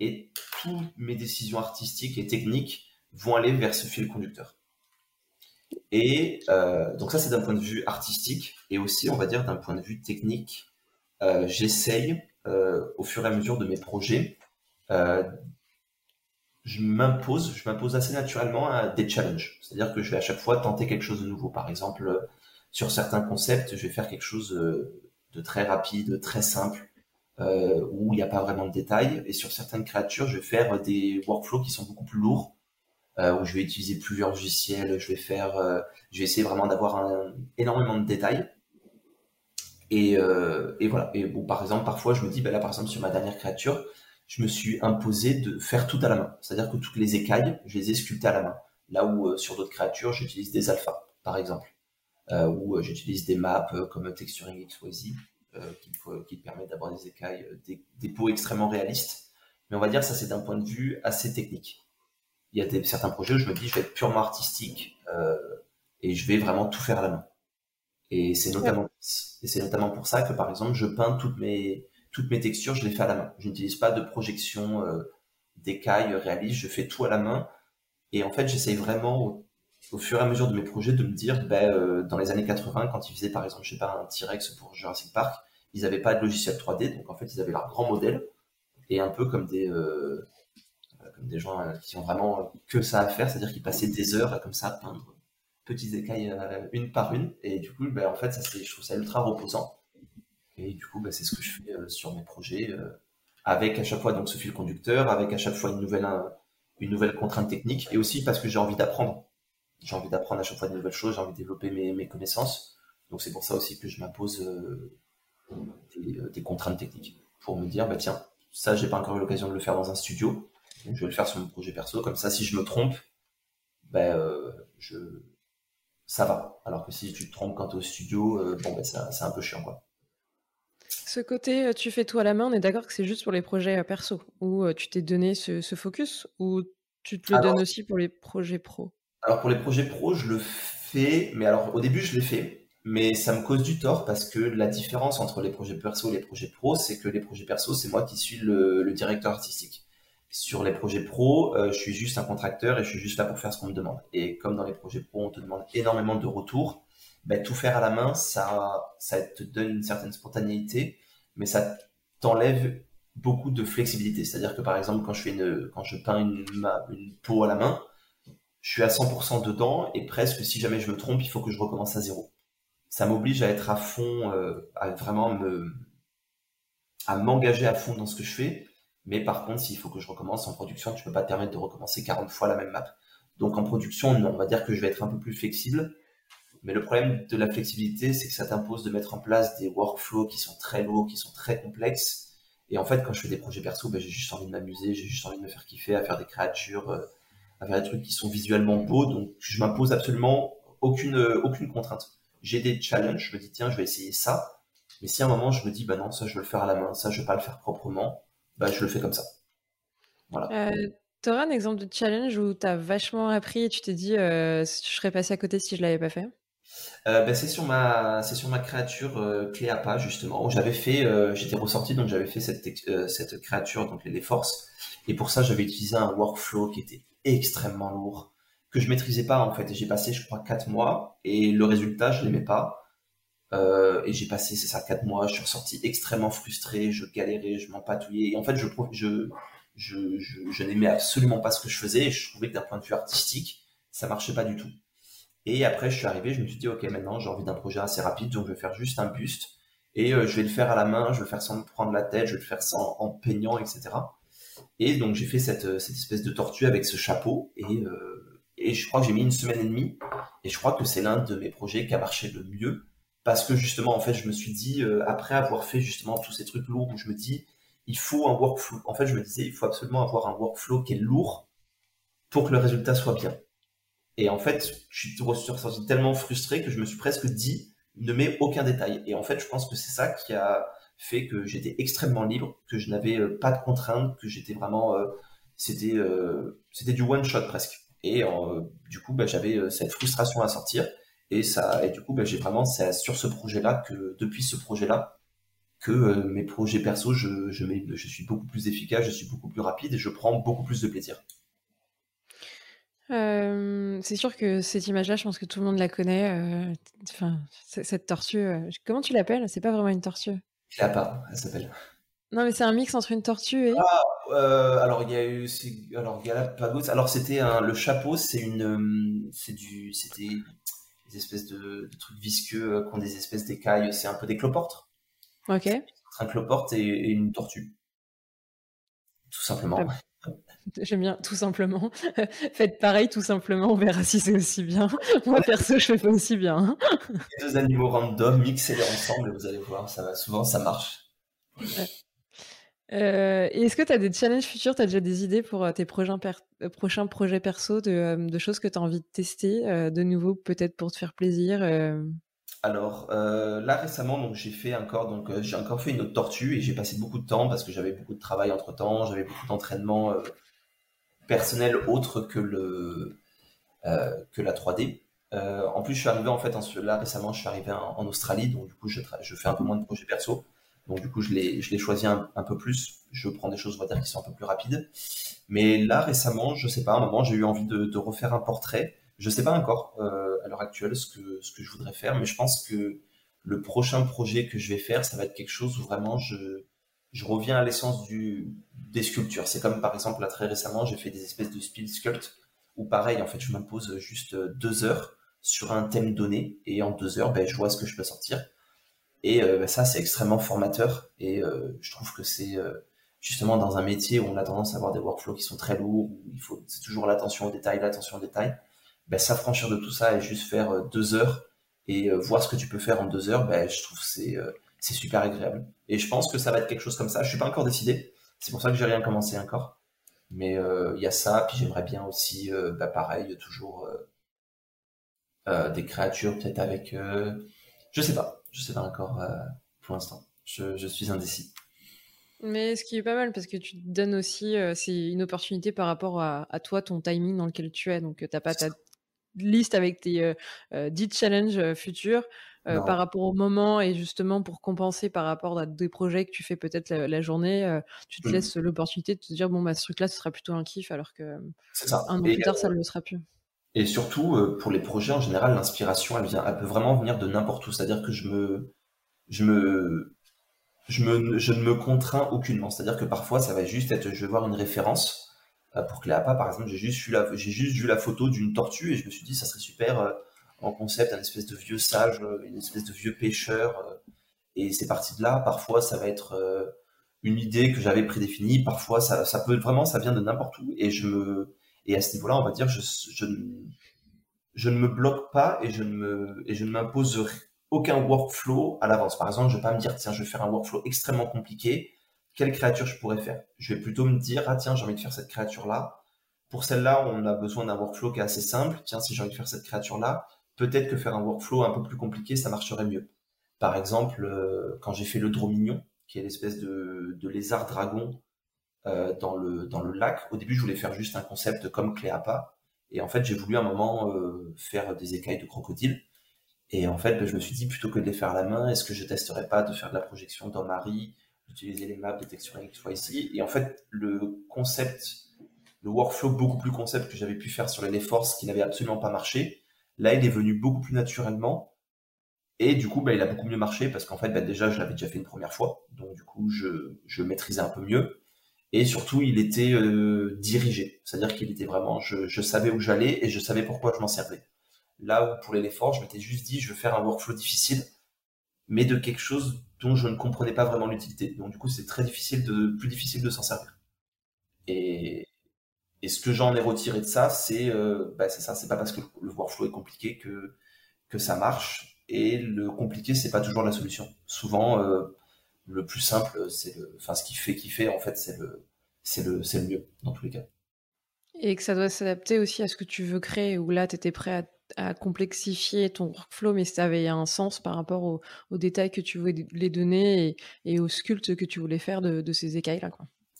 Speaker 2: et toutes mes décisions artistiques et techniques vont aller vers ce fil conducteur. Et euh, donc ça, c'est d'un point de vue artistique, et aussi, on va dire, d'un point de vue technique, euh, j'essaye, euh, au fur et à mesure de mes projets, je m'impose, je m'impose assez naturellement à des challenges. C'est-à-dire que je vais à chaque fois tenter quelque chose de nouveau. Par exemple, sur certains concepts, je vais faire quelque chose de très rapide, très simple, euh, où il n'y a pas vraiment de détails. Et sur certaines créatures, je vais faire des workflows qui sont beaucoup plus lourds, euh, où je vais utiliser plusieurs logiciels, je vais faire, euh, je vais essayer vraiment d'avoir énormément de détails. Et, et voilà. Et bon, par exemple, parfois, je me dis, ben là, par exemple, sur ma dernière créature, je me suis imposé de faire tout à la main. C'est-à-dire que toutes les écailles, je les ai sculptées à la main. Là où sur d'autres créatures, j'utilise des alphas, par exemple. Euh, où euh, j'utilise des maps euh, comme Texturing XYZ qui, qui permettent d'avoir des écailles, des, peaux extrêmement réalistes. Mais on va dire ça c'est d'un point de vue assez technique. Il y a des, certains projets où je me dis je vais être purement artistique et je vais vraiment tout faire à la main. Et c'est notamment, c'est notamment pour ça que par exemple je peins toutes mes, toutes mes textures, je les fais à la main. Je n'utilise pas de projection d'écailles réalistes, je fais tout à la main. Et en fait, j'essaye vraiment fur et à mesure de mes projets de me dire, ben, dans les années 80, quand ils faisaient par exemple, je sais pas, un T-Rex pour Jurassic Park, ils n'avaient pas de logiciel 3D, donc en fait ils avaient leur grand modèle, et un peu comme des, euh, comme des gens euh, qui ont vraiment que ça à faire, c'est-à-dire qu'ils passaient des heures comme ça à peindre petites écailles une par une, et du coup, ben, en fait, ça, je trouve ça ultra reposant. Et du coup, ben, c'est ce que je fais sur mes projets, avec à chaque fois donc ce fil conducteur, avec à chaque fois une nouvelle, une nouvelle contrainte technique, et aussi parce que j'ai envie d'apprendre j'ai envie d'apprendre à chaque fois de nouvelles choses, j'ai envie de développer mes, connaisses. Donc c'est pour ça aussi que je m'impose euh, euh, des, contraintes techniques pour me dire, bah tiens, ça j'ai pas encore eu l'occasion de le faire dans un studio, donc je vais le faire sur mon projet perso. Comme ça, si je me trompe, bah, euh, je ça va. Alors que si tu te trompes quand tu es au studio, bon ben c'est un peu chiant quoi.
Speaker 1: Ce côté, tu fais tout à la main, on est d'accord que c'est juste pour les projets perso, où tu t'es donné ce, focus, ou tu te le donnes aussi pour les projets pro?
Speaker 2: Alors pour les projets pro, je le fais, mais alors au début je l'ai fait, mais ça me cause du tort parce que la différence entre les projets perso et les projets pro, c'est que les projets perso, c'est moi qui suis le, directeur artistique. Sur les projets pro, euh, je suis juste un contracteur et je suis juste là pour faire ce qu'on me demande. Et comme dans les projets pro, on te demande énormément de retours, ben, tout faire à la main, ça, ça te donne une certaine spontanéité, mais ça t'enlève beaucoup de flexibilité. C'est-à-dire que par exemple, quand je fais une, quand je peins une, une peau à la main, je suis à 100% dedans et presque si jamais je me trompe, il faut que je recommence à zéro. Ça m'oblige à être à fond, euh, à vraiment me, à m'engager à fond dans ce que je fais. Mais par contre, s'il faut que je recommence en production, tu peux pas te permettre de recommencer 40 fois la même map. Donc en production, non, on va dire que je vais être un peu plus flexible. Mais le problème de la flexibilité, c'est que ça t'impose de mettre en place des workflows qui sont très lourds, qui sont très complexes. Et en fait, quand je fais des projets perso, ben, j'ai juste envie de m'amuser, j'ai juste envie de me faire kiffer, à faire des créatures, euh, à faire des trucs qui sont visuellement beaux. Donc, je m'impose absolument aucune, aucune contrainte. J'ai des challenges. Je me dis, tiens, je vais essayer ça. Mais si à un moment je me dis, bah non, ça je veux le faire à la main, ça je veux pas le faire proprement, bah je le fais comme ça.
Speaker 1: Voilà. Euh, tu auras un exemple de challenge où tu as vachement appris et tu t'es dit, euh, je serais passé à côté si je l'avais pas fait?
Speaker 2: Euh, ben, c'est sur ma c'est sur ma créature euh, Cléapa justement où j'avais fait euh, j'étais ressorti donc j'avais fait cette cette créature donc les, forces et pour ça j'avais utilisé un workflow qui était extrêmement lourd que je maîtrisais pas en fait. Et j'ai passé je crois quatre mois et le résultat je l'aimais pas. Euh, et j'ai passé c'est ça quatre mois. Je suis ressorti extrêmement frustré je galérais je m'empatouillais. Et en fait je je je, je, n'aimais absolument pas ce que je faisais je trouvais que d'un point de vue artistique ça marchait pas du tout. Et après, je suis arrivé, je me suis dit, OK, maintenant, j'ai envie d'un projet assez rapide, donc je vais faire juste un buste. Et euh, je vais le faire à la main, je vais le faire sans me prendre la tête, je vais le faire sans, en peignant, etc. Et donc, j'ai fait cette, cette espèce de tortue avec ce chapeau. Et, euh, et je crois que j'ai mis une semaine et demie. Et je crois que c'est l'un de mes projets qui a marché le mieux. Parce que justement, en fait, je me suis dit, euh, après avoir fait justement tous ces trucs lourds, où je me dis, il faut un workflow. En fait, je me disais, il faut absolument avoir un workflow qui est lourd pour que le résultat soit bien. Et en fait, je suis ressorti tellement frustré que je me suis presque dit, ne mets aucun détail. Et en fait, je pense que c'est ça qui a fait que j'étais extrêmement libre, que je n'avais euh, pas de contraintes, que j'étais vraiment, euh, c'était, euh, c'était du one shot presque. Et du coup, bah, j'avais cette frustration à sortir. Et ça, et du coup, bah, j'ai vraiment, c'est sur ce projet-là que, depuis ce projet-là, que mes projets perso, je, je, suis beaucoup plus efficace, je suis beaucoup plus rapide et je prends beaucoup plus de plaisir.
Speaker 1: C'est sûr que cette image-là, je pense que tout le monde la connaît. Cette tortue, comment tu l'appelles? C'est pas vraiment une tortue?
Speaker 2: Pas, elle s'appelle.
Speaker 1: Non, mais c'est un mix entre une tortue et.
Speaker 2: Ah, alors il y a eu, alors Galapagos. Alors c'était un, le chapeau, c'est une, c'est du, c'était des espèces de, trucs visqueux qui ont des espèces d'écailles. C'est un peu des cloportes.
Speaker 1: Ok.
Speaker 2: Un cloporte et, et une tortue, tout simplement. *laughs*
Speaker 1: J'aime bien, tout simplement. *laughs* Faites pareil, tout simplement, on verra si c'est aussi bien. *laughs* Moi, perso, je fais pas aussi bien.
Speaker 2: deux animaux random, mixez-les ensemble et vous allez voir, ça va souvent, ça marche.
Speaker 1: Euh, est-ce que tu as des challenges futurs? Tu as déjà des idées pour euh, tes prochains, euh, prochains projets perso de, choses que tu as envie de tester De nouveau, peut-être pour te faire plaisir
Speaker 2: alors là récemment donc j'ai fait encore donc j'ai encore fait une autre tortue et j'ai passé beaucoup de temps parce que j'avais beaucoup de travail entre temps j'avais beaucoup d'entraînement personnel autre que le euh, que la 3D. Euh, en plus, je suis arrivé en fait là récemment, je suis arrivé en, Australie, donc du coup, je, je, fais un peu moins de projets perso. Donc du coup, je l'ai je l'ai choisi un, peu plus. Je prends des choses, on va dire, qui sont un peu plus rapides. Mais là récemment, je sais pas, à un moment, j'ai eu envie de, refaire un portrait. Je sais pas encore euh, à l'heure actuelle ce que ce que je voudrais faire, mais je pense que le prochain projet que je vais faire, ça va être quelque chose où vraiment je je reviens à l'essence des sculptures. C'est comme par exemple là très récemment, j'ai fait des espèces de speed sculpt où pareil, en fait, je m'impose juste deux heures sur un thème donné et en deux heures, ben, je vois ce que je peux sortir. Et euh, ben, ça, c'est extrêmement formateur et euh, je trouve que c'est euh, justement dans un métier où on a tendance à avoir des workflows qui sont très lourds, où il faut c'est toujours l'attention au détail, l'attention au détail. Ben, s'affranchir de tout ça et juste faire deux heures et voir ce que tu peux faire en deux heures, ben, je trouve c'est c'est super agréable. Et je pense que ça va être quelque chose comme ça. Je suis pas encore décidé. C'est pour ça que j'ai rien commencé encore. Mais euh, il y a ça. Puis j'aimerais bien aussi, euh, bah, pareil, toujours euh, des créatures peut-être avec. je sais pas. Je sais pas encore pour l'instant. Je, je, suis indécis.
Speaker 1: Mais ce qui est pas mal parce que tu te donnes aussi, c'est une opportunité par rapport à, à, toi, ton timing dans lequel tu es. Donc t'as pas ta liste avec tes 10 challenges futurs. Euh, par rapport au moment et justement pour compenser par rapport à des projets que tu fais peut-être la, journée, euh, tu te mmh. laisses l'opportunité de te dire bon bah ce truc-là ce sera plutôt un kiff alors que un an plus tard ça ne le sera plus.
Speaker 2: Et surtout pour les projets en général l'inspiration elle vient elle peut vraiment venir de n'importe où c'est-à-dire que je me je me je me je ne me contrains aucunement c'est-à-dire que parfois ça va juste être je vais voir une référence euh, pour Cléapa par exemple j'ai juste vu la j'ai juste vu la photo d'une tortue et je me suis dit ça serait super en concept, un espèce de vieux sage, euh, une espèce de vieux pêcheur. Euh, et c'est parti de là. Parfois, ça va être euh, une idée que j'avais prédéfinie. Parfois, ça, ça peut vraiment, ça vient de n'importe où. Et je me, et à ce niveau-là, on va dire, je, je, ne me bloque pas et je ne me, et je ne m'impose aucun workflow à l'avance. Par exemple, je vais pas me dire, tiens, je vais faire un workflow extrêmement compliqué. Quelle créature je pourrais faire? Je vais plutôt me dire, ah tiens, j'ai envie de faire cette créature-là. Pour celle-là, on a besoin d'un workflow qui est assez simple. Tiens, si j'ai envie de faire cette créature-là, peut-être que faire un workflow un peu plus compliqué, ça marcherait mieux. par exemple, quand j'ai fait le Dromignon, qui est l'espèce de, lézard dragon dans, le, dans le lac, au début, je voulais faire juste un concept comme Cléapa. Et en fait, j'ai voulu à un moment faire des écailles de crocodile. Et en fait, je me suis dit, plutôt que de les faire à la main, est-ce que je testerais pas de faire de la projection dans Marie, d'utiliser les maps de texturing qui soient ici? Et en fait, le concept, le workflow beaucoup plus concept que j'avais pu faire sur les Force, qui n'avait absolument pas marché, là, il est venu beaucoup plus naturellement. Et du coup, bah, il a beaucoup mieux marché parce qu'en fait, bah, déjà, je l'avais déjà fait une première fois. Donc, du coup, je, je maîtrisais un peu mieux. Et surtout, il était euh, dirigé. C'est-à-dire qu'il était vraiment, je, savais où j'allais et je savais pourquoi je m'en servais. Là où pour l'effort, je m'étais juste dit, je veux faire un workflow difficile, mais de quelque chose dont je ne comprenais pas vraiment l'utilité. Donc du coup, c'est très difficile de, plus difficile de s'en servir. Et, et ce que j'en ai retiré de ça, c'est, euh, bah, ça, c'est pas parce que le workflow est compliqué que que ça marche. Et le compliqué, c'est pas toujours la solution. Souvent, euh, le plus simple, c'est le, enfin, ce qui fait kiffer, en fait, c'est le, c'est le, le mieux dans tous les cas.
Speaker 1: Et que ça doit s'adapter aussi à ce que tu veux créer, où là, tu étais prêt à complexifier ton workflow, mais ça avait un sens par rapport aux, détails que tu voulais les donner et, au sculpte que tu voulais faire de, ces écailles-là.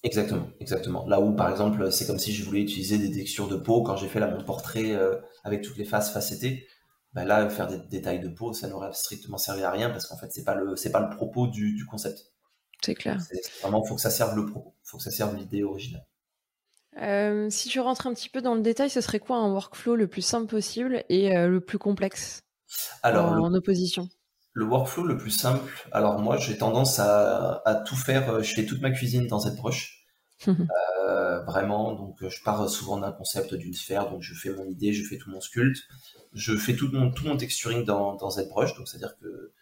Speaker 2: Exactement, exactement. Là où, par exemple, c'est comme si je voulais utiliser des textures de peau quand j'ai fait là, mon portrait euh, avec toutes les faces facettées. Bah là, faire des détails de peau, ça n'aurait strictement servi à rien parce qu'en fait, c'est pas le, c'est pas le propos du, concept.
Speaker 1: C'est clair.
Speaker 2: vraiment, faut que ça serve le propos, faut que ça serve l'idée originale.
Speaker 1: Euh, si tu rentres un petit peu dans le détail, ce serait quoi un workflow le plus simple possible et euh, le plus complexe alors, en, opposition?
Speaker 2: Le workflow le plus simple, alors moi j'ai tendance à, tout faire, euh, je fais toute ma cuisine dans ZBrush. *laughs* vraiment, donc je pars souvent d'un concept d'une sphère, donc je fais mon idée, je fais tout mon sculpte, je fais tout mon, tout mon texturing dans, dans ZBrush, donc c'est-à-dire que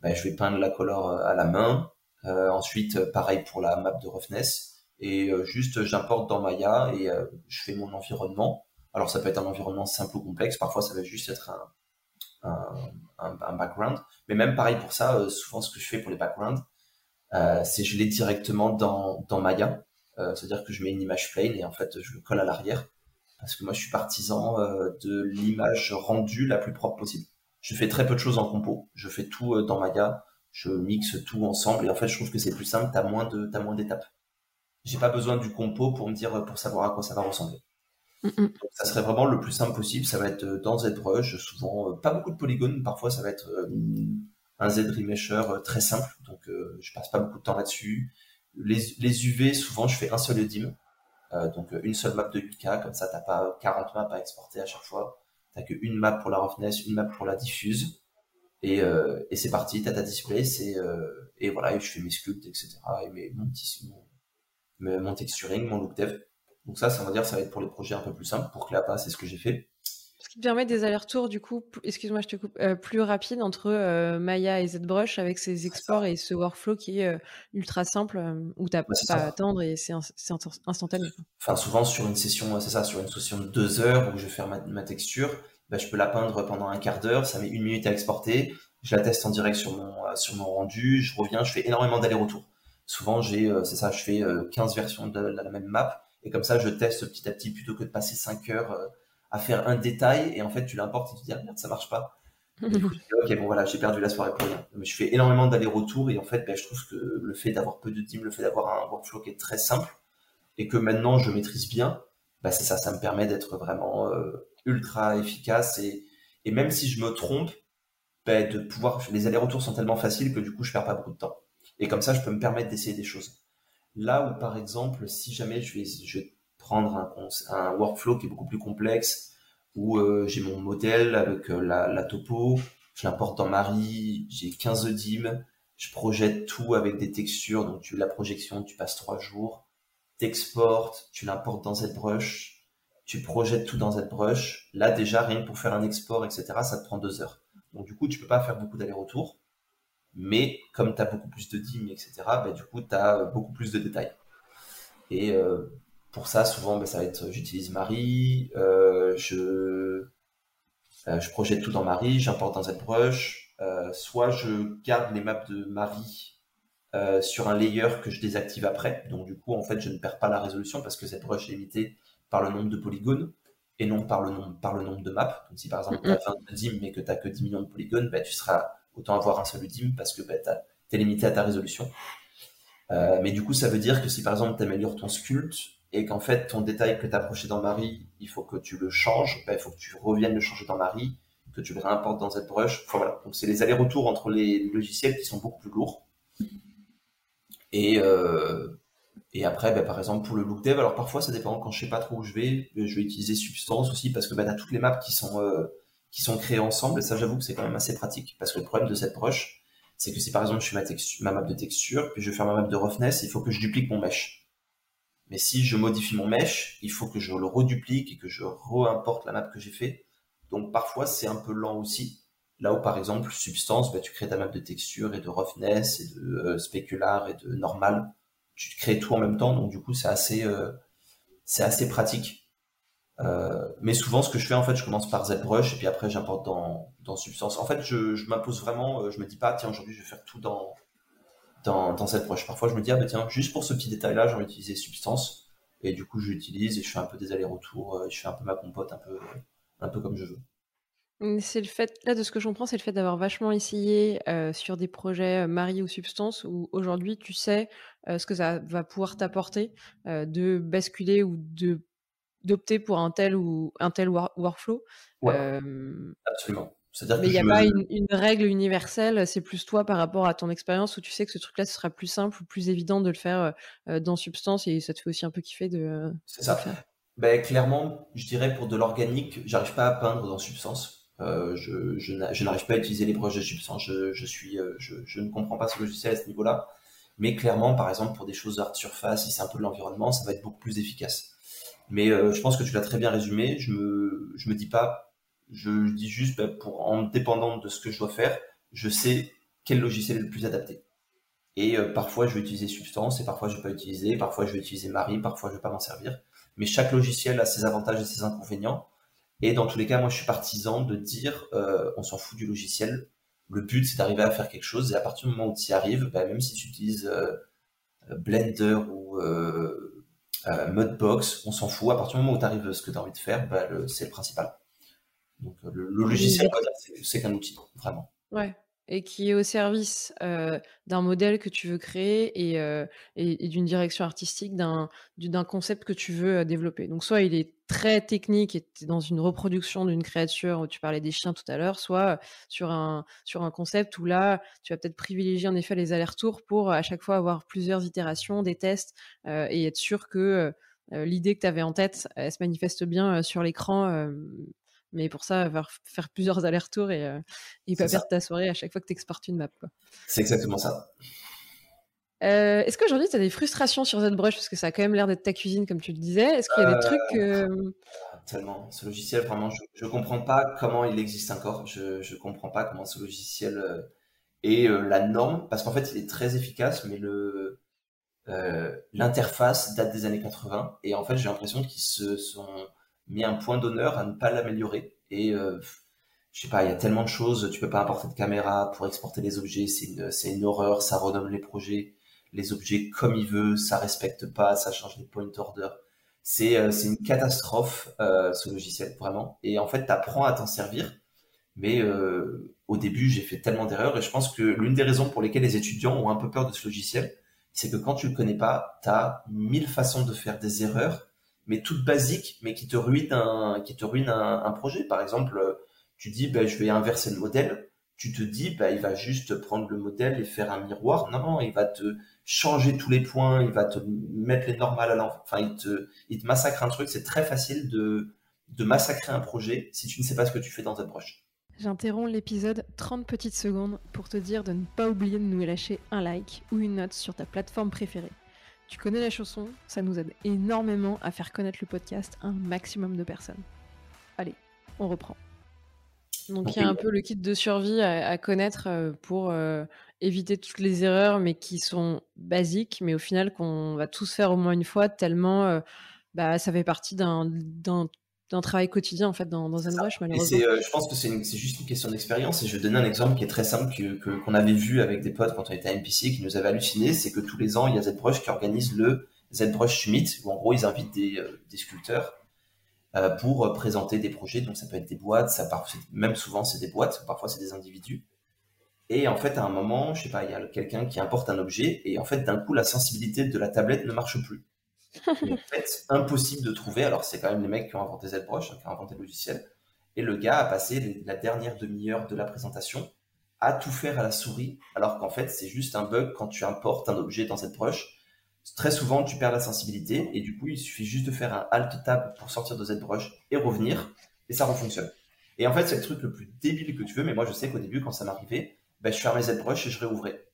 Speaker 2: ben, je vais peindre la couleur à la main. ensuite, pareil pour la map de roughness et euh, juste j'importe dans Maya et euh, je fais mon environnement. Alors ça peut être un environnement simple ou complexe, parfois ça va juste être un, un, un, background. Mais même pareil pour ça, euh, souvent ce que je fais pour les backgrounds, euh, c'est je l'ai directement dans, dans Maya. Euh, C'est-à-dire que je mets une image plain et en fait je le colle à l'arrière. Parce que moi je suis partisan de l'image rendue la plus propre possible. Je fais très peu de choses en compo. Je fais tout dans Maya. Je mixe tout ensemble et en fait je trouve que c'est plus simple. T'as moins d'étapes j'ai pas besoin du compo pour me dire pour savoir à quoi ça va ressembler. Donc, ça serait vraiment le plus simple possible. Ça va être euh, dans ZBrush, souvent euh, pas beaucoup de polygones. Parfois, ça va être euh, un Z-remesher très simple. Donc, je passe pas beaucoup de temps là-dessus. Les, UV, souvent, je fais un seul dim. donc, une seule map de 8K. Comme ça, t'as pas 40 maps à exporter à chaque fois. T'as qu'une map pour la roughness, une map pour la diffuse. Et, c'est parti. T'as ta display. Et voilà. Et je fais mes sculpts, etc. Et mon, tissu, mon texturing, mon look dev. Donc ça, ça va dire, ça va être pour les projets un peu plus simples. Pour Clapa, c'est ce que j'ai fait.
Speaker 1: Ce qui te permet des allers-retours, du coup, excuse-moi, je te coupe, euh, plus rapide entre euh, Maya et ZBrush avec ses exports et ce workflow qui est euh, ultra simple, où tu n'as pas à attendre et c'est instantané.
Speaker 2: Enfin, souvent sur une session, c'est ça, sur une session de deux heures où je vais faire ma, texture, bah, je peux la peindre pendant un quart d'heure, ça met une minute à exporter, je la teste en direct sur mon, sur mon rendu, je reviens, je fais énormément d'allers-retours souvent j'ai c'est ça je fais 15 euh, versions de, la même map et comme ça je teste petit à petit plutôt que de passer 5 heures euh, à faire un détail. Et en fait tu l'importes et tu te dis ah, merde ça marche pas. *laughs* Ok bon voilà j'ai perdu la soirée pour rien. Mais je fais énormément d'allers-retours et en fait ben, je trouve que le fait d'avoir peu de team le fait d'avoir un workflow qui est très simple et que maintenant je maîtrise bien bah c'est ça ça me permet d'être vraiment ultra efficace. Et, et même si je me trompe ben, de pouvoir les allers-retours sont tellement faciles que du coup je perds pas beaucoup de temps. Et comme ça, je peux me permettre d'essayer des choses. Là où, par exemple, si jamais je vais, je vais prendre un, un workflow qui est beaucoup plus complexe, où euh, j'ai mon modèle avec euh, la, la, topo, je l'importe dans Marie, j'ai 15 dim, je projette tout avec des textures, donc tu la projection, tu passes trois jours, t'exportes, tu l'importes dans ZBrush, tu projettes tout dans ZBrush. Là, déjà, rien que pour faire un export, etc., ça te prend deux heures. Donc, du coup, tu peux pas faire beaucoup d'allers-retours. Mais comme tu as beaucoup plus de dîmes, etc., bah, du coup, tu as beaucoup plus de détails. Et euh, pour ça, souvent, bah, ça va être, j'utilise Marie, euh, je, euh, je projette tout dans Marie, j'importe dans ZBrush, euh, soit je garde les maps de Marie euh, sur un layer que je désactive après. Donc du coup, en fait, je ne perds pas la résolution parce que ZBrush est limité par le nombre de polygones et non par le nombre, par le nombre de maps. Donc si par exemple tu as 22 dîmes mais que tu n'as que 10 millions de polygones, bah, tu seras autant avoir un seul UDIM parce que bah, tu es limité à ta résolution. Euh, mais du coup, ça veut dire que si par exemple tu améliores ton sculpte et qu'en fait ton détail que tu approché dans Marie, il faut que tu le changes, bah, il faut que tu reviennes le changer dans Marie, que tu le réimportes dans ZBrush. Voilà, donc c'est les allers-retours entre les logiciels qui sont beaucoup plus lourds. Et, euh, et après, bah, par exemple, pour le look dev, alors parfois ça dépend quand je sais pas trop où je vais, je vais utiliser Substance aussi parce que bah, tu as toutes les maps qui sont, euh, qui sont créées ensemble et ça j'avoue que c'est quand même assez pratique parce que le problème de cette brush, c'est que si par exemple je fais ma, ma map de texture, puis je vais faire ma map de roughness, il faut que je duplique mon mesh. Mais si je modifie mon mesh, il faut que je le reduplique et que je re-importe la map que j'ai fait. Donc parfois c'est un peu lent aussi. Là où par exemple Substance, bah, tu crées ta map de texture et de roughness et de euh, specular et de normal. Tu crées tout en même temps, donc du coup c'est assez, euh, c'est assez pratique. Euh, mais souvent, ce que je fais, en fait, je commence par ZBrush et puis après, j'importe dans, dans Substance. En fait, je, m'impose vraiment, euh, je me dis pas, tiens, aujourd'hui, je vais faire tout dans, dans, dans ZBrush. Parfois, je me dis, bah, tiens, juste pour ce petit détail-là, j'ai envie d'utiliser Substance. Et du coup, je l'utilise et je fais un peu des allers-retours, euh, je fais un peu ma compote, un peu, un peu comme je veux.
Speaker 1: C'est le fait, là, de ce que je comprends, c'est le fait d'avoir vachement essayé sur des projets Marie ou Substance où aujourd'hui tu sais ce que ça va pouvoir t'apporter, de basculer ou de d'opter pour un tel ou un tel workflow.
Speaker 2: absolument.
Speaker 1: Mais il n'y a pas une, règle universelle, c'est plus toi par rapport à ton expérience où tu sais que ce truc-là, ce sera plus simple ou plus évident de le faire dans Substance et ça te fait aussi un peu kiffer de.
Speaker 2: C'est ça. Ben, clairement, je dirais pour de l'organique, j'arrive pas à peindre dans Substance. Euh, je, je n'arrive pas à utiliser les brushes de Substance. Je, je suis, je, je, ne comprends pas ce logiciel à ce niveau-là. Mais clairement, par exemple, pour des choses d'art surface, si c'est un peu de l'environnement, ça va être beaucoup plus efficace. Mais euh, je pense que tu l'as très bien résumé. Je me, je me dis pas, je dis juste, bah, pour, en dépendant de ce que je dois faire, je sais quel logiciel est le plus adapté. Et euh, parfois, je vais utiliser Substance, et parfois, je vais pas utiliser, parfois, je vais utiliser Marie, parfois, je vais pas m'en servir. Mais chaque logiciel a ses avantages et ses inconvénients. Et dans tous les cas, moi, je suis partisan de dire, euh, on s'en fout du logiciel. Le but, c'est d'arriver à faire quelque chose. Et à partir du moment où tu y arrives, bah, même si tu utilises Blender ou euh, Mudbox, on s'en fout. À partir du moment où tu arrives à ce que tu as envie de faire, bah, c'est le principal. Donc euh, le, logiciel, c'est qu'un outil, vraiment.
Speaker 1: Ouais. Et qui est au service d'un modèle que tu veux créer et, d'une direction artistique, d'un concept que tu veux développer. Donc soit il est très technique et tu es dans une reproduction d'une créature, où tu parlais des chiens tout à l'heure, soit sur un, concept où là, tu vas peut-être privilégier en effet les allers-retours pour à chaque fois avoir plusieurs itérations, des tests et être sûr que l'idée que tu avais en tête, se manifeste bien sur l'écran. Mais pour ça, va faire plusieurs allers-retours et, et pas perdre ta soirée à chaque fois que tu exportes une map.
Speaker 2: C'est exactement ça.
Speaker 1: Euh, est-ce qu'aujourd'hui, tu as des frustrations sur ZBrush? Parce que ça a quand même l'air d'être ta cuisine, comme tu le disais. Est-ce qu'il y a des euh, trucs. Euh,
Speaker 2: tellement. Ce logiciel, vraiment, je ne comprends pas comment il existe encore. Je ne comprends pas comment ce logiciel est la norme. Parce qu'en fait, il est très efficace, mais le. L'interface date des années 80 et en fait j'ai l'impression qu'ils se sont mis un point d'honneur à ne pas l'améliorer et je sais pas, il y a tellement de choses, tu peux pas importer de caméra pour exporter les objets, c'est une, une horreur, ça renomme les projets les objets comme il veut, ça respecte pas, ça change les point order. C'est euh, une catastrophe euh, ce logiciel vraiment. Et en fait, tu apprends à t'en servir, mais euh, au début, j'ai fait tellement d'erreurs et je pense que l'une des raisons pour lesquelles les étudiants ont un peu peur de ce logiciel, c'est que quand tu le connais pas, tu as mille façons de faire des erreurs, mais toutes basiques, mais qui te ruinent un, qui te ruinent un, projet. Par exemple, tu dis, ben, je vais inverser le modèle. Tu te dis, ben, il va juste prendre le modèle et faire un miroir. Non, non, il va te, changer tous les points, il va te mettre les normales à l'envers. Enfin, il te, il te massacre un truc. C'est très facile de, de massacrer un projet si tu ne sais pas ce que tu fais dans ZBrush.
Speaker 1: J'interromps l'épisode 30 petites secondes pour te dire de ne pas oublier de nous lâcher un like ou une note sur ta plateforme préférée. Tu connais la chanson, ça nous aide énormément à faire connaître le podcast à un maximum de personnes. Allez, on reprend. Donc il y a un peu le kit de survie à, connaître euh, pour euh, éviter toutes les erreurs, mais qui sont basiques, mais au final qu'on va tous faire au moins une fois, tellement euh, bah, ça fait partie d'un travail quotidien en fait dans, dans ZBrush malheureusement.
Speaker 2: Et je pense que c'est juste une question d'expérience et je vais donner un exemple qui est très simple qu'on avait vu avec des potes quand on était à NPC qui nous avait halluciné, c'est que tous les ans il y a ZBrush qui organise le ZBrush Summit où en gros ils invitent des, des sculpteurs euh, pour euh, présenter des projets. Donc ça peut être des boîtes, ça même souvent c'est des boîtes, parfois c'est des individus. Et en fait, à un moment, je sais pas, il y a quelqu'un qui importe un objet et en fait, d'un coup, la sensibilité de la tablette ne marche plus. En impossible de trouver. Alors, c'est quand même les mecs qui ont inventé ZBrush, hein, qui ont inventé le logiciel. Et le gars a passé la dernière demi-heure de la présentation à tout faire à la souris, alors qu'en fait, c'est juste un bug quand tu importes un objet dans ZBrush. Très souvent, tu perds la sensibilité et du coup, il suffit juste de faire un Alt Tab pour sortir de ZBrush et revenir et ça refonctionne. Et en fait, c'est le truc le plus débile que tu veux, mais moi, je sais qu'au début, quand ça m'arrivait, ben, je fermais ZBrush et je réouvrais.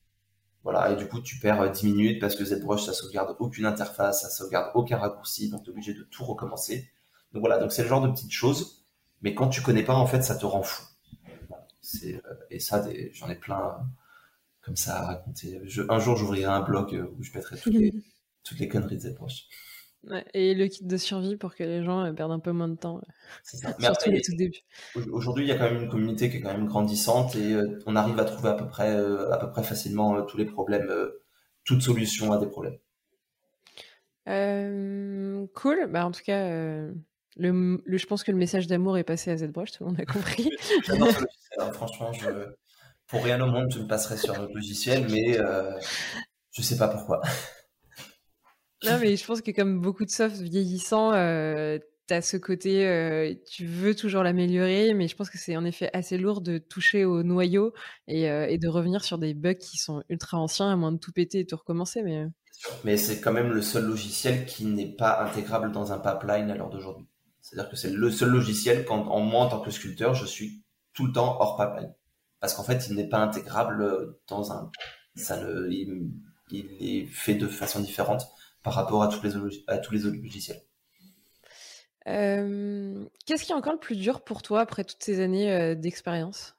Speaker 2: Voilà, et du coup, tu perds 10 minutes parce que ZBrush, ça sauvegarde aucune interface, ça sauvegarde aucun raccourci, donc tu es obligé de tout recommencer. Donc voilà, donc c'est le genre de petites choses, mais quand tu connais pas, en fait, ça te rend fou. Euh, et ça, j'en ai plein comme ça à raconter. un jour, j'ouvrirai un blog euh, où je mettrai toutes les, *laughs* toutes les conneries de ZBrush.
Speaker 1: Et le kit de survie pour que les gens euh, perdent un peu moins de temps. *laughs* Surtout les tout débuts.
Speaker 2: Aujourd'hui, il y a quand même une communauté qui est quand même grandissante et on arrive à trouver à peu près, à peu près facilement tous les problèmes, toutes solutions à des problèmes.
Speaker 1: cool. Bah, en tout cas, le, je pense que le message d'amour est passé à ZBrush, tout le monde a compris. J'adore ce
Speaker 2: logiciel. Franchement, je, pour rien au monde, je me passerai sur notre logiciel, mais euh, je sais pas pourquoi.
Speaker 1: Non, mais je pense que comme beaucoup de soft vieillissant, euh, tu as ce côté, euh, tu veux toujours l'améliorer, mais je pense que c'est en effet assez lourd de toucher au noyau et, euh, et, de revenir sur des bugs qui sont ultra anciens, à moins de tout péter et tout recommencer. Mais,
Speaker 2: mais c'est quand même le seul logiciel qui n'est pas intégrable dans un pipeline à l'heure d'aujourd'hui. C'est-à-dire que c'est le seul logiciel quand, en moi, en tant que sculpteur, je suis tout le temps hors pipeline. Parce qu'en fait, il n'est pas intégrable dans un, ça ne, il, est fait de façon différente par rapport à tous les, à tous les autres logiciels.
Speaker 1: Euh, qu'est-ce qui est encore le plus dur pour toi après toutes ces années euh, d'expérience?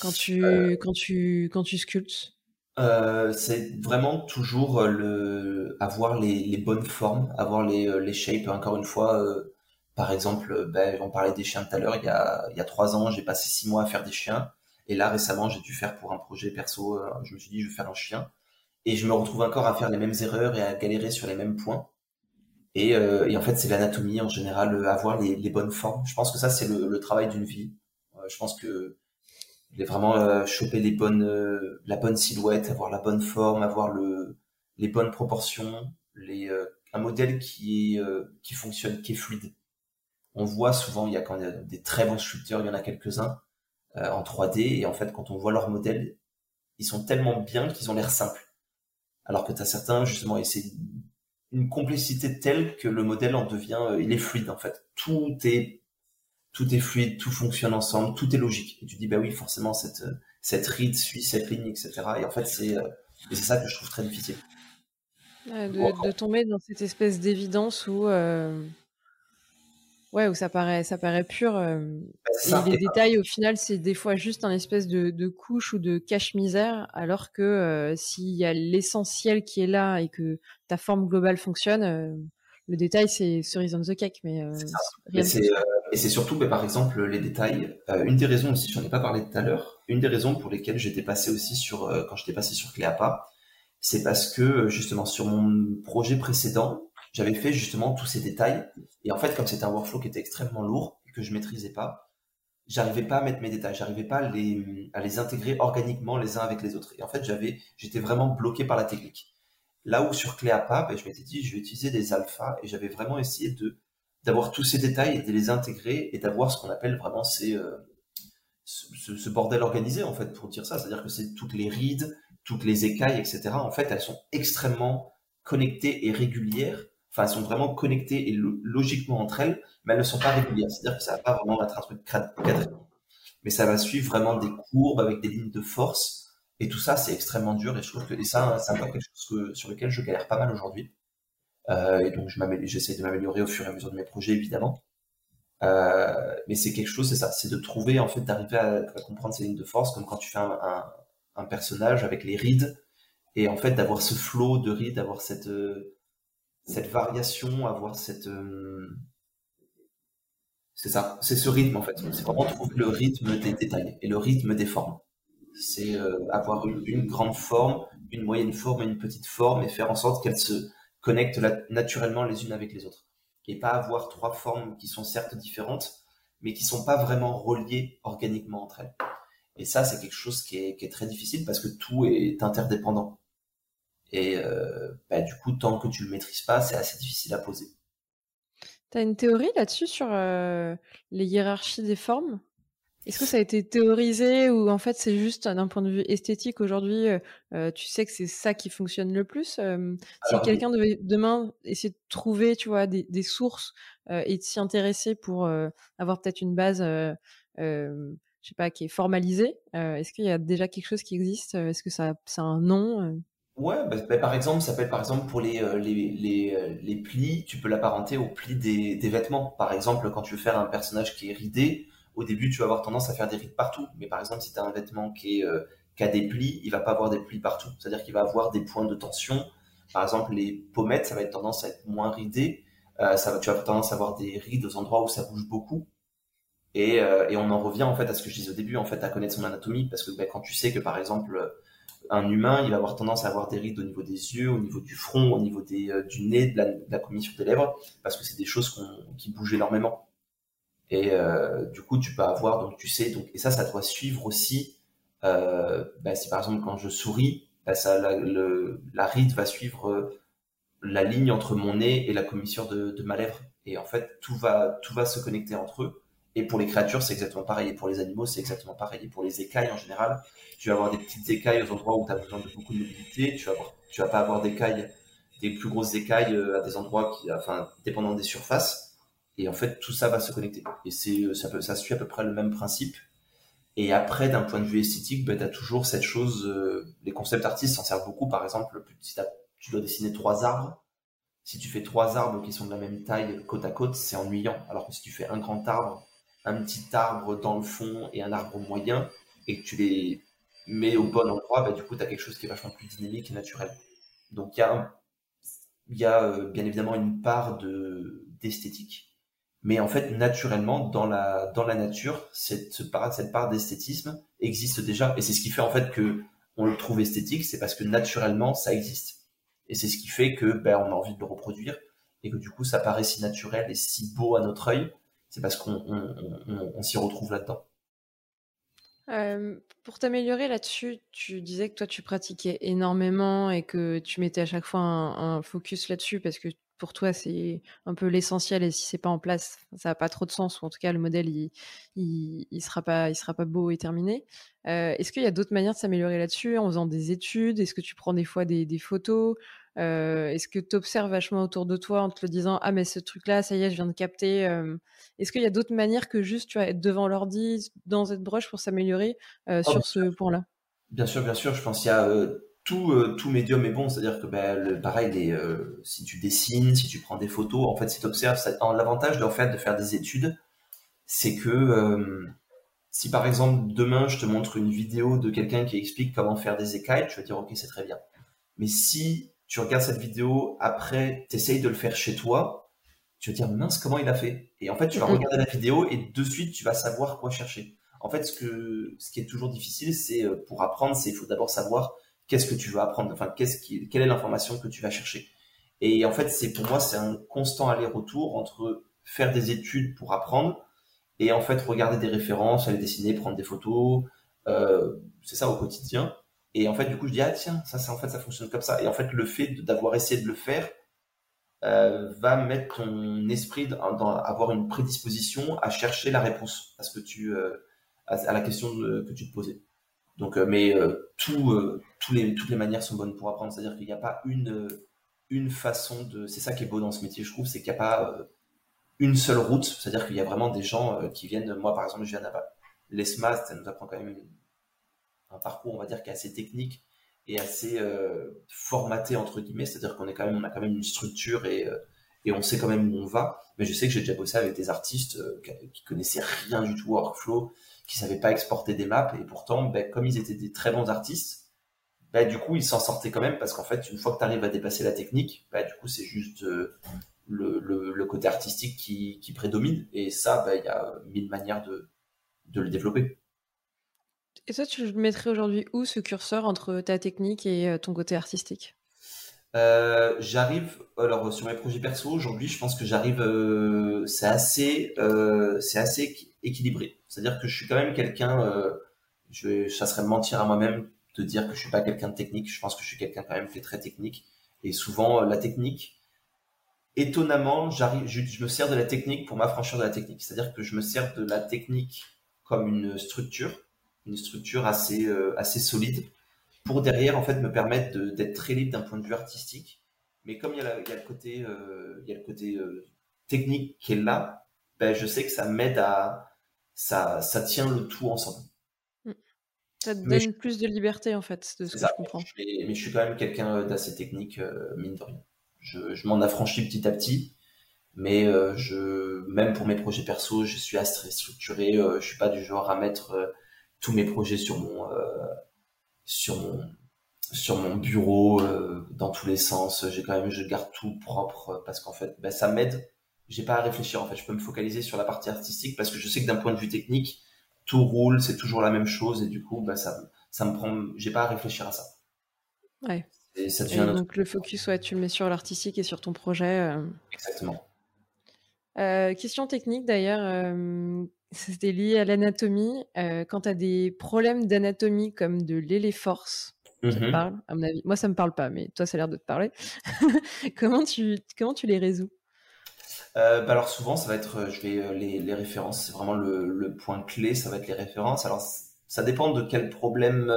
Speaker 1: Quand tu, euh, quand, tu, quand tu sculptes?
Speaker 2: C'est vraiment toujours le avoir les, les, bonnes formes, avoir les, les shapes. Encore une fois, par exemple, ben, on parlait des chiens tout à l'heure, il y a, il y a trois ans, j'ai passé six mois à faire des chiens. Et là, récemment, j'ai dû faire pour un projet perso, je me suis dit, je vais faire un chien. Et je me retrouve encore à faire les mêmes erreurs et à galérer sur les mêmes points. Et, euh, et en fait, c'est l'anatomie en général, euh, avoir les, les, bonnes formes. Je pense que ça, c'est le, le, travail d'une vie. je pense que vraiment choper les bonnes, la bonne silhouette, avoir la bonne forme, avoir le, les bonnes proportions, les, un modèle qui qui fonctionne, qui est fluide on voit souvent, il y a quand même des très bons sculpteurs, il y en a quelques-uns euh, en 3D, et en fait, quand on voit leurs modèles, ils sont tellement bien qu'ils ont l'air simples. Alors que tu as certains, justement, et c'est une complexité telle que le modèle en devient, euh, il est fluide en fait. Tout est, tout est fluide, tout fonctionne ensemble, tout est logique. Et tu dis, bah oui, forcément, cette, cette ride suit cette ligne, etc. Et en fait, c'est, euh, c'est ça que je trouve très difficile.
Speaker 1: de, tomber dans cette espèce d'évidence où Ouais, où ça paraît, ça paraît pur. Euh, bah, et les détails, au final, c'est des fois juste un espèce de, de couche ou de cache-misère, alors que euh, s'il y a l'essentiel qui est là et que ta forme globale fonctionne, euh, le détail, c'est cerise on the cake. Mais,
Speaker 2: et c'est surtout, mais par exemple, les détails. une des raisons aussi, j'en ai pas parlé tout à l'heure, une des raisons pour lesquelles j'étais passé aussi sur, quand j'étais passé sur Cléapa, c'est parce que justement sur mon projet précédent, j'avais fait justement tous ces détails. Et en fait, comme c'était un workflow qui était extrêmement lourd et que je maîtrisais pas, j'arrivais pas à mettre mes détails, j'arrivais pas à les, intégrer organiquement les uns avec les autres. Et en fait, j'avais, j'étais vraiment bloqué par la technique. Là où sur Cléapa, ben, je m'étais dit, je vais utiliser des alphas et j'avais vraiment essayé de d'avoir tous ces détails et de les intégrer et d'avoir ce qu'on appelle vraiment ces, euh, ce, ce, bordel organisé en fait pour dire ça. C'est-à-dire que c'est toutes les rides, toutes les écailles, etc. En fait, elles sont extrêmement connectées et régulières enfin, elles sont vraiment connectées et logiquement entre elles, mais elles ne sont pas régulières. C'est-à-dire que ça va pas vraiment être un truc cadré. Mais ça va suivre vraiment des courbes avec des lignes de force. Et tout ça, c'est extrêmement dur. Et je trouve que et ça, c'est quelque chose sur lequel je galère pas mal aujourd'hui. Euh, et donc, j'essaie de m'améliorer au fur et à mesure de mes projets, évidemment. Euh, mais c'est quelque chose, c'est ça, c'est de trouver, en fait, d'arriver à, comprendre ces lignes de force, comme quand tu fais un, personnage avec les rides, et en fait, d'avoir ce flow de rides, d'avoir cette, euh, cette variation, avoir cette. Euh, c'est ça, c'est ce rythme en fait. C'est vraiment trouver le rythme des détails et le rythme des formes. C'est euh, avoir une, grande forme, une moyenne forme et une petite forme et faire en sorte qu'elles se connectent naturellement les unes avec les autres. Et pas avoir trois formes qui sont certes différentes, mais qui sont pas vraiment reliées organiquement entre elles. Et ça, c'est quelque chose qui est, qui est, très difficile parce que tout est interdépendant. Et euh, bah, du coup, tant que tu le maîtrises pas, c'est assez difficile à poser.
Speaker 1: Tu as une théorie là-dessus sur euh, les hiérarchies des formes? Est-ce que ça a été théorisé ou en fait c'est juste d'un point de vue esthétique aujourd'hui, euh, tu sais que c'est ça qui fonctionne le plus Si quelqu'un devait demain essayer de trouver, tu vois, des, des sources et de s'y intéresser pour avoir peut-être une base, je sais pas, qui est formalisée, est-ce qu'il y a déjà quelque chose qui existe? Est-ce que ça, ça a un nom?
Speaker 2: Ouais, bah, bah, par exemple, ça peut être par exemple pour les, euh, les, les, euh, les plis, tu peux l'apparenter aux plis des, des vêtements. Par exemple, quand tu veux faire un personnage qui est ridé, au début, tu vas avoir tendance à faire des rides partout. Mais par exemple, si tu as un vêtement euh, qui a des plis, il va pas avoir des plis partout. C'est-à-dire qu'il va avoir des points de tension. Par exemple, les pommettes, ça va être tendance à être moins ridé. Tu vas avoir tendance à avoir des rides aux endroits où ça bouge beaucoup. Et, et on en revient en fait à ce que je disais au début, en fait, à connaître son anatomie, parce que ben, quand tu sais que par exemple un humain, il va avoir tendance à avoir des rides au niveau des yeux, au niveau du front, au niveau des, euh, du nez, de la, de la, commission des lèvres, parce que c'est des choses qui bougent énormément. Et euh, du coup, tu peux avoir, donc tu sais, donc et ça, ça doit suivre aussi. Euh, bah, si par exemple quand je souris, bah, la, ride va suivre la ligne entre mon nez et la commissure de, de ma lèvre. Et en fait, tout va, tout va se connecter entre eux. Et pour les créatures, c'est exactement pareil. Et pour les animaux, c'est exactement pareil. Et pour les écailles en général, tu vas avoir des petites écailles aux endroits où tu as besoin de beaucoup de mobilité. Tu vas, tu vas pas avoir d'écailles, des plus grosses écailles euh, à des endroits qui, enfin, dépendant des surfaces. Et en fait, tout ça va se connecter. Et c'est, euh, ça, peut, ça suit à peu près le même principe. Et après, d'un point de vue esthétique, ben, tu as toujours cette chose, euh, les concepts artistes s'en servent beaucoup. Par exemple, si tu dois dessiner trois arbres, si tu fais trois arbres qui sont de la même taille côte à côte, c'est ennuyant. Alors que si tu fais un grand arbre un petit arbre dans le fond et un arbre moyen, et que tu les mets au bon endroit, bah, du coup, tu as quelque chose qui est vachement plus dynamique et naturel. Donc, il y a, euh, bien évidemment une part de d'esthétique, mais en fait, naturellement, dans la, dans la nature, cette part, cette part d'esthétisme existe déjà, et c'est ce qui fait en fait que on le trouve esthétique, c'est parce que naturellement, ça existe. Et c'est ce qui fait que ben, on a envie de le reproduire, et que du coup, ça paraît si naturel et si beau à notre œil, c'est parce qu'on s'y retrouve là-dedans.
Speaker 1: Euh, pour t'améliorer là-dessus, tu disais que toi tu pratiquais énormément et que tu mettais à chaque fois un, focus là-dessus parce que pour toi c'est un peu l'essentiel et si c'est pas en place, ça n'a pas trop de sens ou en tout cas le modèle il, sera pas beau et terminé. Euh, est-ce qu'il y a d'autres manières de s'améliorer là-dessus en faisant des études? Est-ce que tu prends des fois des photos? Euh, Est-ce que tu observes vachement autour de toi en te le disant ah mais ce truc là ça y est je viens de capter est-ce qu'il y a d'autres manières que juste tu vois, être devant l'ordi dans ZBrush pour s'améliorer euh, oh, sur ce point-là?
Speaker 2: Bien sûr, bien sûr. Je pense qu'il y a tout, tout médium est bon. C'est-à-dire que ben, le, pareil, les, si tu dessines, si tu prends des photos, en fait, si tu observes, l'avantage de, fait, de faire des études, c'est que si par exemple demain je te montre une vidéo de quelqu'un qui explique comment faire des écailles, tu vas dire ok, c'est très bien. Mais si tu regardes cette vidéo, après, tu essayes de le faire chez toi, tu vas dire mince comment il a fait? Et en fait tu vas regarder la vidéo et de suite tu vas savoir quoi chercher. En fait ce que ce qui est toujours difficile c'est euh, pour apprendre c'est il faut d'abord savoir qu'est-ce que tu veux apprendre enfin qu'est-ce qui quelle est l'information que tu vas chercher. Et en fait c'est pour moi c'est un constant aller-retour entre faire des études pour apprendre et en fait regarder des références aller dessiner prendre des photos euh, c'est ça au quotidien et en fait du coup je dis ah tiens ça c'est en fait ça fonctionne comme ça et en fait le fait d'avoir essayé de le faire euh, va mettre ton esprit dans, avoir une prédisposition à chercher la réponse à ce que tu euh, à, la question que tu te posais. Donc, euh, mais tout, tous les, toutes les manières sont bonnes pour apprendre. C'est-à-dire qu'il n'y a pas une une façon de. C'est ça qui est beau dans ce métier, je trouve, c'est qu'il n'y a pas une seule route. C'est-à-dire qu'il y a vraiment des gens qui viennent. Moi, par exemple, je viens d'Apa. L'ESMA, ça nous apprend quand même un parcours, on va dire, qui est assez technique est assez euh, formaté entre guillemets, c'est-à-dire qu'on a quand même une structure et euh, et on sait quand même où on va. Mais je sais que j'ai déjà bossé avec des artistes euh, qui, connaissaient rien du tout Workflow, qui savaient pas exporter des maps et pourtant, ben, comme ils étaient des très bons artistes, ben, du coup ils s'en sortaient quand même parce qu'en fait une fois que tu arrives à dépasser la technique, ben, du coup c'est juste le, côté artistique qui, prédomine et ça, il y a mille manières de le développer.
Speaker 1: Et toi, tu mettrais aujourd'hui où ce curseur entre ta technique et euh, ton côté artistique?
Speaker 2: Euh, J'arrive, alors sur mes projets perso aujourd'hui, je pense que j'arrive, euh, c'est assez, assez équilibré. C'est-à-dire que je suis quand même quelqu'un, Je, ça serait mentir à moi-même de dire que je suis pas quelqu'un de technique. Je pense que je suis quelqu'un quand même qui très technique. Et souvent, la technique, étonnamment, j'arrive, je, me sers de la technique pour m'affranchir de la technique. C'est-à-dire que je me sers de la technique comme une structure, une structure assez, euh, assez solide, pour derrière, en fait, me permettre d'être très libre d'un point de vue artistique. Mais comme il y a, il y a le côté, euh, il y a le côté euh, technique qui est là, ben, je sais que ça m'aide à, ça, ça tient le tout ensemble.
Speaker 1: Mm. Ça te donne plus de liberté, en fait, de ce que je comprends.
Speaker 2: mais je suis quand même quelqu'un d'assez technique, mine de rien je, m'en affranchis petit à petit. Mais euh, je, même pour mes projets perso, je suis assez structuré. Euh, je suis pas du genre à mettre euh, tous mes projets sur mon, sur mon, sur mon bureau dans tous les sens. J'ai quand même, je garde tout propre parce qu'en fait, ben, ça m'aide. J'ai pas à réfléchir. En fait, je peux me focaliser sur la partie artistique parce que je sais que d'un point de vue technique, tout roule, c'est toujours la même chose et du coup, ben, ça, ça me prend. J'ai pas à réfléchir à ça.
Speaker 1: Ouais. Et donc le focus, ouais, tu le mets sur l'artistique et sur ton projet. Euh.
Speaker 2: Exactement.
Speaker 1: Euh, question technique d'ailleurs, euh, c'était lié à l'anatomie. quand tu as des problèmes d'anatomie comme de l'éléforce, ça mmh parle, à mon avis. Moi, ça me parle pas, mais toi, ça a l'air de te parler. *laughs* comment, tu, comment tu les résous?
Speaker 2: Bah alors souvent, ça va être, je vais les, les références, c'est vraiment le, le, point clé, ça va être les références. Alors ça dépend de quel problème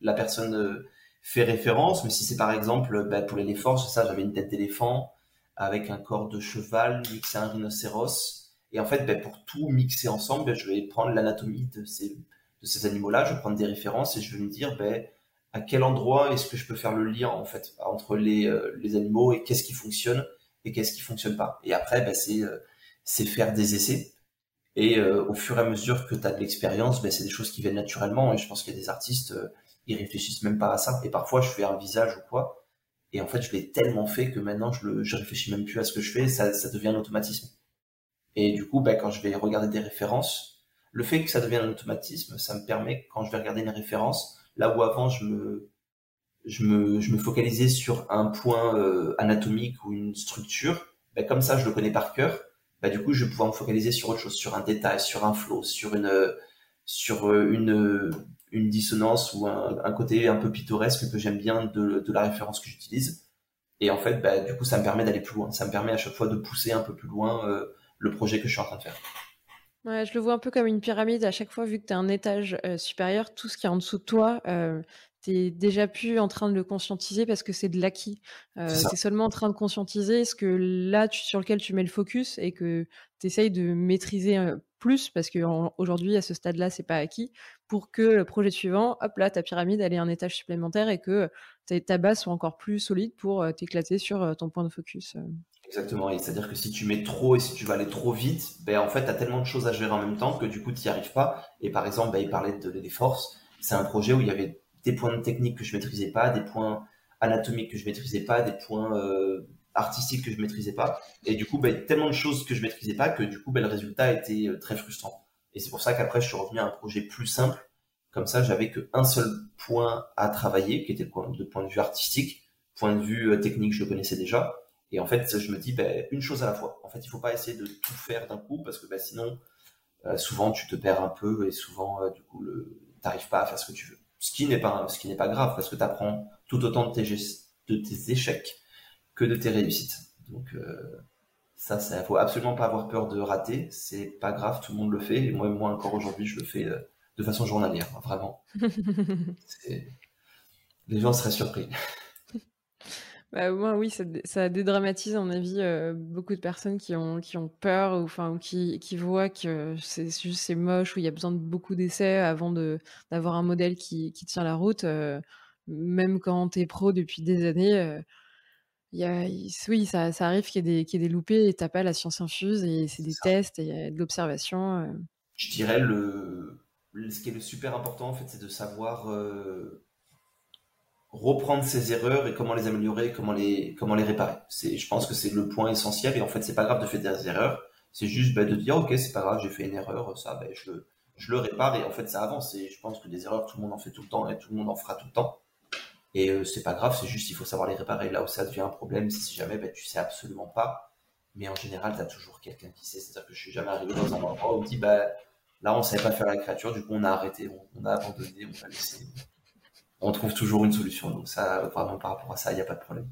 Speaker 2: la personne fait référence, mais si c'est par exemple bah, pour l'éléphant, ça, j'avais une tête d'éléphant avec un corps de cheval mixé à un rhinocéros. Et en fait, bah, pour tout mixer ensemble, bah, je vais prendre l'anatomie de ces, de ces animaux-là, je vais prendre des références et je vais me dire à quel endroit est-ce que je peux faire le lien en fait entre les, euh, animaux et qu'est-ce qui fonctionne et qu'est-ce qui fonctionne pas. Et après, c'est euh, c'est faire des essais. Et euh, au fur et à mesure que tu as de l'expérience, c'est des choses qui viennent naturellement. Et je pense qu'il y a des artistes ils réfléchissent même pas à ça. Et parfois, je fais un visage ou quoi, et en fait, je l'ai tellement fait que maintenant, je, le, je réfléchis même plus à ce que je fais, ça devient un automatisme. Et du coup, ben, quand je vais regarder des références, le fait que ça devienne un automatisme, ça me permet, quand je vais regarder une référence, là où avant, je me, je me, je me focalisais sur un point euh, anatomique ou une structure, ben, comme ça, je le connais par cœur, ben, du coup, je vais pouvoir me focaliser sur autre chose, sur un détail, sur un flow, sur une, sur une, une dissonance ou un, côté un peu pittoresque que j'aime bien de, la référence que j'utilise. Et en fait, bah, du coup, ça me permet d'aller plus loin. Ça me permet à chaque fois de pousser un peu plus loin euh, le projet que je suis en train de faire.
Speaker 1: Ouais, je le vois un peu comme une pyramide. À chaque fois, vu que tu as un étage euh, supérieur, tout ce qui est en dessous de toi, euh, tu es déjà plus en train de le conscientiser parce que c'est de l'acquis. tu es seulement en train de conscientiser ce que là, sur lequel tu mets le focus et que tu essayes de maîtriser plus parce qu'aujourd'hui, à ce stade-là, c'est pas acquis pour que le projet suivant, hop là, ta pyramide, elle ait un étage supplémentaire et que ta base soit encore plus solide pour t'éclater sur ton point de focus.
Speaker 2: Exactement, c'est-à-dire que si tu mets trop et si tu vas aller trop vite, ben en fait, tu as tellement de choses à gérer en même temps que du coup, tu n'y arrives pas. Et par exemple, ben, il parlait de les forces. C'est un projet où il y avait des points techniques que je maîtrisais pas, des points anatomiques que je maîtrisais pas, des points euh, artistiques que je maîtrisais pas. Et du coup, ben, tellement de choses que je maîtrisais pas que du coup, ben, le résultat était euh, très frustrant. Et c'est pour ça qu'après, je suis revenu à un projet plus simple. Comme ça, j'avais qu'un seul point à travailler, qui était de point de vue artistique. Point de vue euh, technique, je le connaissais déjà. Et en fait, je me dis, ben, une chose à la fois. En fait, il faut pas essayer de tout faire d'un coup, parce que ben, sinon, euh, souvent, tu te perds un peu et souvent, euh, du coup, le, t'arrives pas à faire ce que tu veux. Ce qui n'est pas, ce qui n'est pas grave, parce que tu apprends tout autant de tes, de tes échecs que de tes réussites. Donc, ça, ça faut absolument pas avoir peur de rater. C'est pas grave, tout le monde le fait. Et moi, moi encore aujourd'hui, je le fais euh, de façon journalière, hein, vraiment. *laughs* Les gens seraient surpris.
Speaker 1: Bah, oui, ça, ça, dédramatise, à mon avis, euh, beaucoup de personnes qui ont, qui ont peur ou, enfin, qui, qui voient que c'est juste c'est moche ou il y a besoin de beaucoup d'essais avant d'avoir un modèle qui, qui, tient la route. Euh, même quand tu es pro depuis des années, oui, ça, arrive qu'il y, ait des, loupés et t'as pas la science infuse et c'est des tests et de l'observation. Euh.
Speaker 2: Je dirais le, ce qui est le super important en fait, c'est de savoir euh, reprendre ses erreurs et comment les améliorer, comment les, comment les réparer. Je pense que c'est le point essentiel et en fait c'est pas grave de faire des erreurs, c'est juste bah, de dire ok c'est pas grave j'ai fait une erreur, ça bah, je, je le répare et en fait ça avance et je pense que des erreurs tout le monde en fait tout le temps et tout le monde en fera tout le temps. Et euh, c'est pas grave, c'est juste il faut savoir les réparer. Là où ça devient un problème, si jamais ben, tu sais absolument pas. Mais en général, tu as toujours quelqu'un qui sait. C'est-à-dire que je suis jamais arrivé dans un endroit où on me dit bah, Là, on savait pas faire la créature, du coup, on a arrêté, on, a abandonné, on a laissé. On trouve toujours une solution. Donc ça, vraiment, par rapport à ça, il n'y a pas de problème.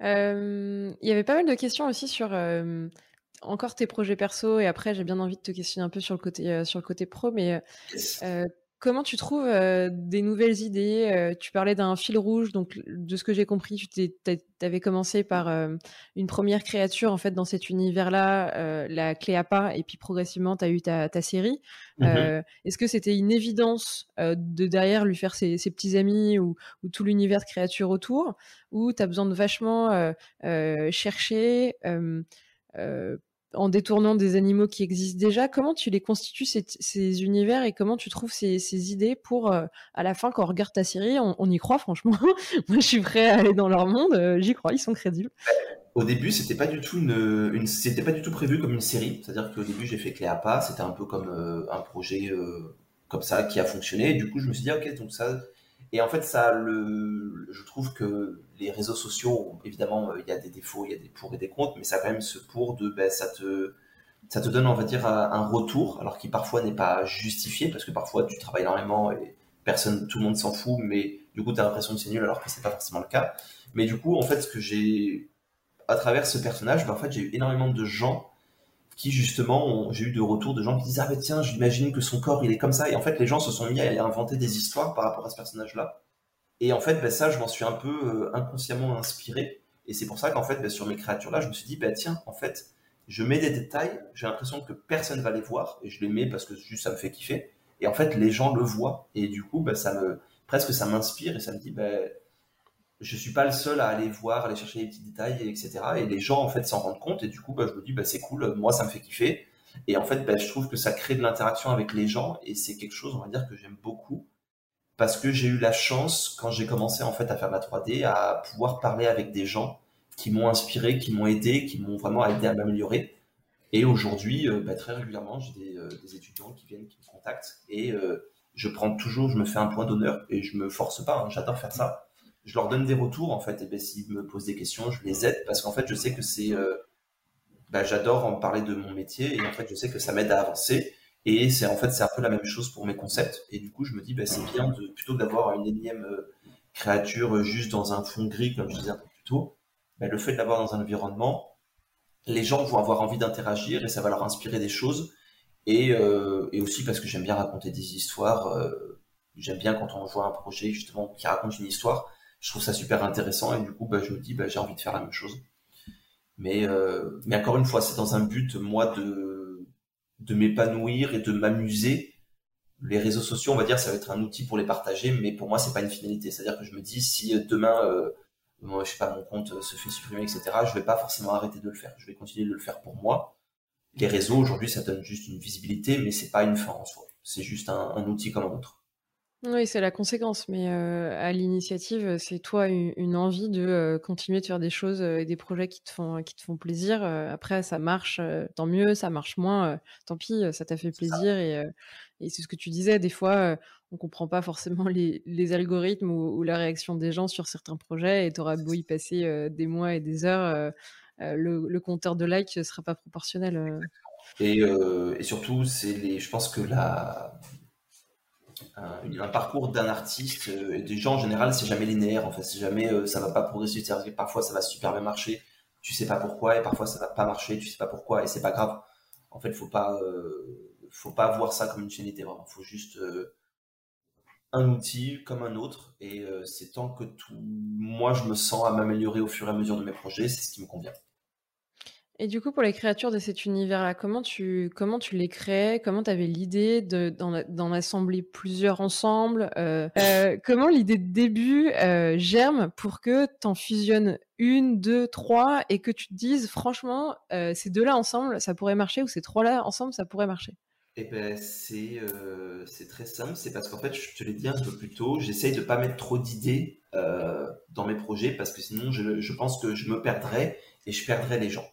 Speaker 1: Il y avait pas mal de questions aussi sur encore tes projets perso et après j'ai bien envie de te questionner un peu sur le côté sur le côté pro mais Comment tu trouves des nouvelles idées Tu parlais d'un fil rouge, donc de ce que j'ai compris, tu avais commencé par une première créature en fait dans cet univers-là, la Cléapa, et puis progressivement tu as eu ta, série. Mmh est-ce que c'était une évidence de derrière lui faire ses, petits amis ou, tout l'univers de créatures autour, ou tu as besoin de vachement chercher en détournant des animaux qui existent déjà. Comment tu les constitues, ces, univers, et comment tu trouves ces, idées pour, euh, à la fin, quand on regarde ta série, on, y croit, franchement. *laughs* Moi, je suis prêt à aller dans leur monde, euh, j'y crois, ils sont crédibles.
Speaker 2: Au début, c'était pas du tout une, c'était pas du tout prévu comme une série. C'est-à-dire qu'au début, j'ai fait Cléapa, c'était un peu comme euh, un projet comme ça qui a fonctionné. Et du coup, je me suis dit, ok, donc ça, et en fait, ça, le, je trouve que les réseaux sociaux, évidemment, euh, il y a des défauts, il y a des pour et des contre, mais ça a quand même ce pour de, ben, ça te, ça te donne, on va dire, un retour, alors qui parfois n'est pas justifié, parce que parfois tu travailles énormément et personne, tout le monde s'en fout, mais du coup, tu as l'impression que c'est nul, alors que c'est pas forcément le cas. Mais du coup, en fait, ce que j'ai, à travers ce personnage, ben, en fait, j'ai eu énormément de gens qui justement, j'ai eu de retours de gens qui disent ah ben tiens, j'imagine que son corps il est comme ça et en fait les gens se sont mis à inventer des histoires par rapport à ce personnage-là. Et en fait, ben, ça, je m'en suis un peu euh, inconsciemment inspiré. Et c'est pour ça qu'en fait, ben, sur mes créatures-là, je me suis dit, bah, tiens, en fait, je mets des détails, j'ai l'impression que personne va les voir, et je les mets parce que juste ça me fait kiffer. Et en fait, les gens le voient, et du coup, ben, ça me, presque ça m'inspire, et ça me dit, ben, je suis pas le seul à aller voir, aller chercher les petits détails, etc. Et les gens en fait s'en rendent compte et du coup, bah, je me dis bah c'est cool, moi ça me fait kiffer. Et en fait, bah, je trouve que ça crée de l'interaction avec les gens et c'est quelque chose, on va dire, que j'aime beaucoup parce que j'ai eu la chance quand j'ai commencé en fait à faire la 3D à pouvoir parler avec des gens qui m'ont inspiré, qui m'ont aidé, qui m'ont vraiment aidé à m'améliorer. Et aujourd'hui, euh, bah, très régulièrement, j'ai des, euh, des, étudiants qui viennent, qui me contactent et euh, je prends toujours, je me fais un point d'honneur et je me force pas. Hein, j'adore faire ça je leur donne des retours en fait. Et ben, s'ils me posent des questions, je les aide parce qu'en fait, je sais que c'est, euh, bah, j'adore en parler de mon métier et en fait, je sais que ça m'aide à avancer. Et c'est en fait, c'est un peu la même chose pour mes concepts. Et du coup, je me dis, bah, c'est bien de plutôt d'avoir une énième euh, créature juste dans un fond gris, comme je disais un peu plus tôt. Bah, le fait de l'avoir dans un environnement, les gens vont avoir envie d'interagir et ça va leur inspirer des choses. Et, euh, et aussi parce que j'aime bien raconter des histoires. j'aime bien quand on voit un projet justement qui raconte une histoire je trouve ça super intéressant et du coup bah, je me dis bah, j'ai envie de faire la même chose. Mais euh, mais encore une fois c'est dans un but moi de de m'épanouir et de m'amuser. Les réseaux sociaux on va dire ça va être un outil pour les partager mais pour moi c'est pas une finalité. C'est à dire que je me dis si demain euh, moi, je sais pas mon compte se fait supprimer etc je vais pas forcément arrêter de le faire. Je vais continuer de le faire pour moi. Les réseaux aujourd'hui ça donne juste une visibilité mais c'est pas une fin en soi. C'est juste un, un outil comme un autre
Speaker 1: oui, c'est la conséquence, mais à l'initiative, c'est toi une, envie de continuer de faire des choses et des projets qui te font, qui te font plaisir. après, ça marche, tant mieux, ça marche moins, tant pis, ça t'a fait plaisir. Et, c'est ce que tu disais, des fois, on comprend pas forcément les, algorithmes ou, la réaction des gens sur certains projets, et tu auras beau y passer des mois et des heures, le, compteur de likes ne sera pas proportionnel.
Speaker 2: Et, et surtout, c'est les, je pense que la un, parcours d'un artiste euh, et des gens en général c'est jamais linéaire en fait. C'est jamais euh, ça va pas progresser. Parfois ça va super bien marcher. Tu sais pas pourquoi et parfois ça va pas marcher. Tu sais pas pourquoi et c'est pas grave. En fait faut pas euh, faut pas voir ça comme une chaîne vraiment faut juste un outil comme un autre et c'est tant que tout moi je me sens à m'améliorer au fur et à mesure de mes projets. C'est ce qui me convient
Speaker 1: et du coup, pour les créatures de cet univers-là, comment tu, comment tu les créais Comment tu avais l'idée d'en assembler plusieurs ensemble euh, euh, *laughs* Comment l'idée de début euh, germe pour que tu en fusionnes une, deux, trois et que tu te dises, franchement, ces deux-là ensemble, ça pourrait marcher ou ces trois-là ensemble, ça pourrait marcher?
Speaker 2: Eh ben, c'est très simple, c'est parce qu'en fait, je te l'ai dit un peu plus tôt, j'essaye de pas mettre trop d'idées dans mes projets parce que sinon, je, je pense que je me perdrais et je perdrais les gens.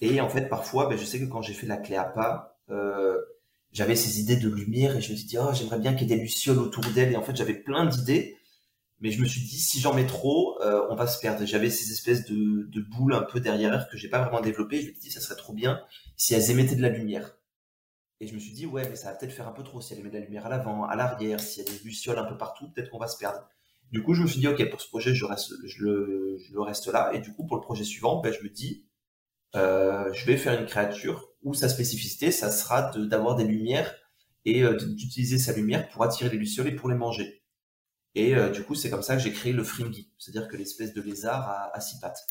Speaker 2: Et en fait, parfois, ben, je sais que quand j'ai fait la Cléapa, euh, j'avais ces idées de lumière et je me suis dit, oh, j'aimerais bien qu'il y ait des lucioles autour d'elle. Et en fait, j'avais plein d'idées, mais je me suis dit, si j'en mets trop, euh, on va se perdre. J'avais ces espèces de, de, boules un peu derrière elles que j'ai pas vraiment développées. Je me suis dit, ça serait trop bien si elles émettaient de la lumière. Et je me suis dit, ouais, mais ça va peut-être faire un peu trop. Si elle met de la lumière à l'avant, à l'arrière, s'il y a des lucioles un peu partout, peut-être qu'on va se perdre. Du coup, je me suis dit, ok, pour ce projet, je reste, je le, je le reste là. Et du coup, pour le projet suivant, ben, je me dis, euh, je vais faire une créature où sa spécificité, ça sera d'avoir des lumières et euh, d'utiliser sa lumière pour attirer les lucioles et pour les manger. Et euh, du coup, c'est comme ça que j'ai créé le fringy, c'est-à-dire que l'espèce de lézard à, à, six pattes.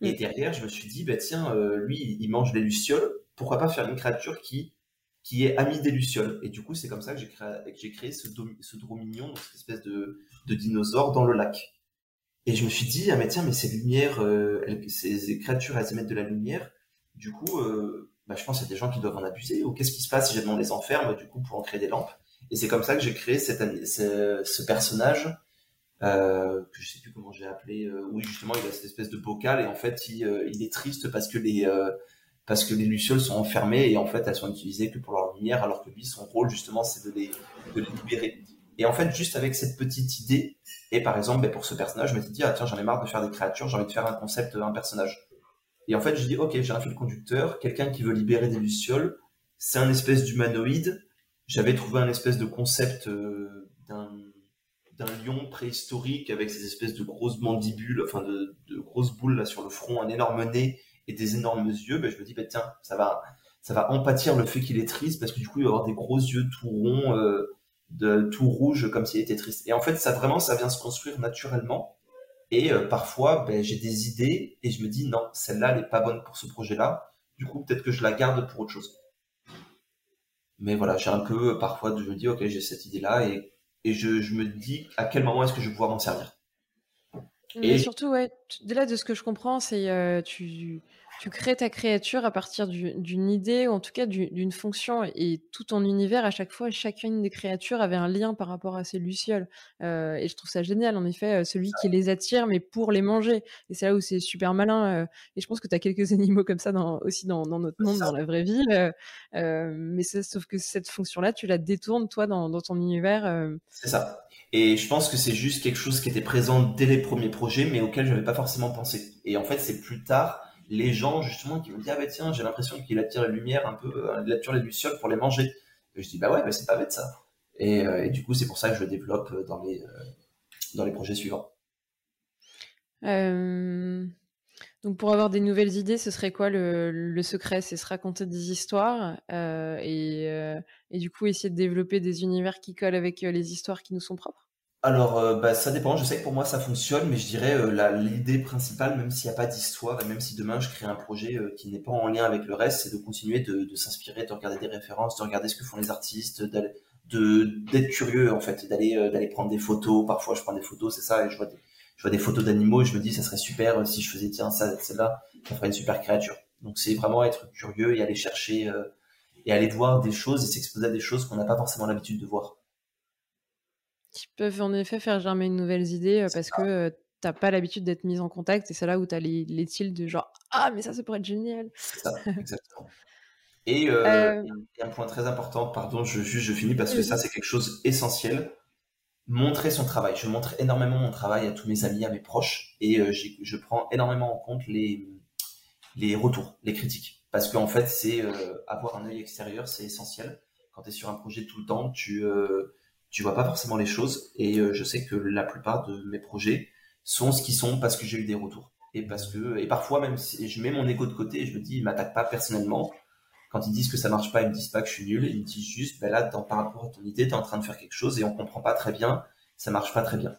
Speaker 2: Et mm. derrière, je me suis dit, bah tiens, lui, il mange les lucioles, pourquoi pas faire une créature qui qui est ami des lucioles. Et du coup, c'est comme ça que j'ai créé, ce, ce dromignon, cette espèce de, de dinosaure dans le lac. Et je me suis dit, ah mais tiens, mais ces lumières, euh, ces créatures, elles émettent de la lumière. Du coup, euh, bah, je pense qu'il y a des gens qui doivent en abuser. Ou qu'est-ce qui se passe si on les enferme, du coup, pour en créer des lampes? Et c'est comme ça que j'ai créé cette, ce, personnage, euh, que je sais plus comment j'ai appelé. Oui, justement, il a cette espèce de bocal et en fait, il, il est triste parce que les parce que les lucioles sont enfermées et en fait elles sont utilisées que pour leur lumière, alors que lui, son rôle justement, c'est de les, de les libérer. Et en fait, juste avec cette petite idée, et par exemple, ben, pour ce personnage, je m'étais dit, ah tiens, j'en ai marre de faire des créatures, j'ai envie de faire un concept, un personnage. Et en fait, je dis, ok, j'ai un fil conducteur, quelqu'un qui veut libérer des lucioles, c'est un espèce d'humanoïde. J'avais trouvé un espèce de concept euh, d'un lion préhistorique avec ces espèces de grosses mandibules, enfin de, grosses boules là sur le front, un énorme nez et des énormes yeux. Ben, je me dis, ben, tiens, ça va, ça va le fait qu'il est triste parce que du coup, il va avoir des gros yeux tout ronds. Euh, de tout rouge comme s'il était triste. Et en fait, ça vraiment, ça vient se construire naturellement. Et euh, parfois, ben, j'ai des idées et je me dis non, celle-là, elle est pas bonne pour ce projet-là. Du coup, peut-être que je la garde pour autre chose. Mais voilà, j'ai un peu parfois, je me dis ok, j'ai cette idée-là et, et je, je me dis à quel moment est-ce que je vais pouvoir m'en servir.
Speaker 1: et surtout, ouais, de là de ce que je comprends, c'est euh, tu tu crées ta créature à partir d'une idée, ou en tout cas d'une fonction, et tout ton univers, à chaque fois, chacune des créatures avait un lien par rapport à ces lucioles. Euh, et je trouve ça génial, en effet, euh, celui qui les attire, mais pour les manger. Et c'est là où c'est super malin. Euh, et je pense que tu as quelques *laughs* animaux comme ça dans, aussi dans, notre monde, dans la vraie vie. mais sauf que cette fonction-là, tu la détournes, toi, dans, dans ton univers.
Speaker 2: C'est ça. Et je pense que c'est juste quelque chose qui était présent dès les premiers projets, mais auquel je n'avais pas forcément pensé. Et en fait, c'est plus tard les gens justement qui me disent ah bah tiens j'ai l'impression qu'il attire la lumière un peu euh, il attire les lucioles pour les manger. Je dis bah ouais mais c'est pas bête ça. Et, euh, et, du coup c'est pour ça que je le développe dans les euh, dans les projets suivants.
Speaker 1: Donc pour avoir des nouvelles idées ce serait quoi le, le secret? C'est se raconter des histoires et du coup essayer de développer des univers qui collent avec les histoires qui nous sont propres?
Speaker 2: Alors, euh, bah, ça dépend. Je sais que pour moi, ça fonctionne, mais je dirais euh, l'idée principale, même s'il n'y a pas d'histoire, et même si demain je crée un projet euh, qui n'est pas en lien avec le reste, c'est de continuer de, s'inspirer, de regarder des références, de regarder ce que font les artistes, de d'être curieux en fait, d'aller d'aller prendre des photos. Parfois, je prends des photos, c'est ça, et je vois des, je vois des photos d'animaux, et je me dis, ça serait super si je faisais tiens ça, celle-là, ça ferait une super créature. Donc, c'est vraiment être curieux et aller chercher et aller voir des choses et s'exposer à des choses qu'on n'a pas forcément l'habitude de voir
Speaker 1: qui peuvent en effet faire germer une nouvelles idées euh, parce que euh, t'as pas l'habitude d'être mise en contact et c'est là où t'as les, les tildes de genre ah mais ça ça pourrait être génial.
Speaker 2: Ça, exactement. *laughs* Et, euh, un point très important, pardon, je juste je finis parce que ça c'est quelque chose essentiel. Montrer son travail. Je montre énormément mon travail à tous mes amis, à mes proches, et je prends énormément en compte les les retours, les critiques, parce qu'en fait c'est avoir un œil extérieur, c'est essentiel. Quand tu es sur un projet tout le temps, tu tu vois pas forcément les choses. Et euh, je sais que la plupart de mes projets sont ce qu'ils sont parce que j'ai eu des retours. Et parce que, et parfois même, si je mets mon ego de côté et je me dis, ils m'attaquent pas personnellement. Quand ils disent que ça marche pas, ils me disent pas que je suis nul. Ils me disent juste, ben là, dans, par rapport à ton idée, tu es en train de faire quelque chose et on comprend pas très bien. Ça marche pas très bien.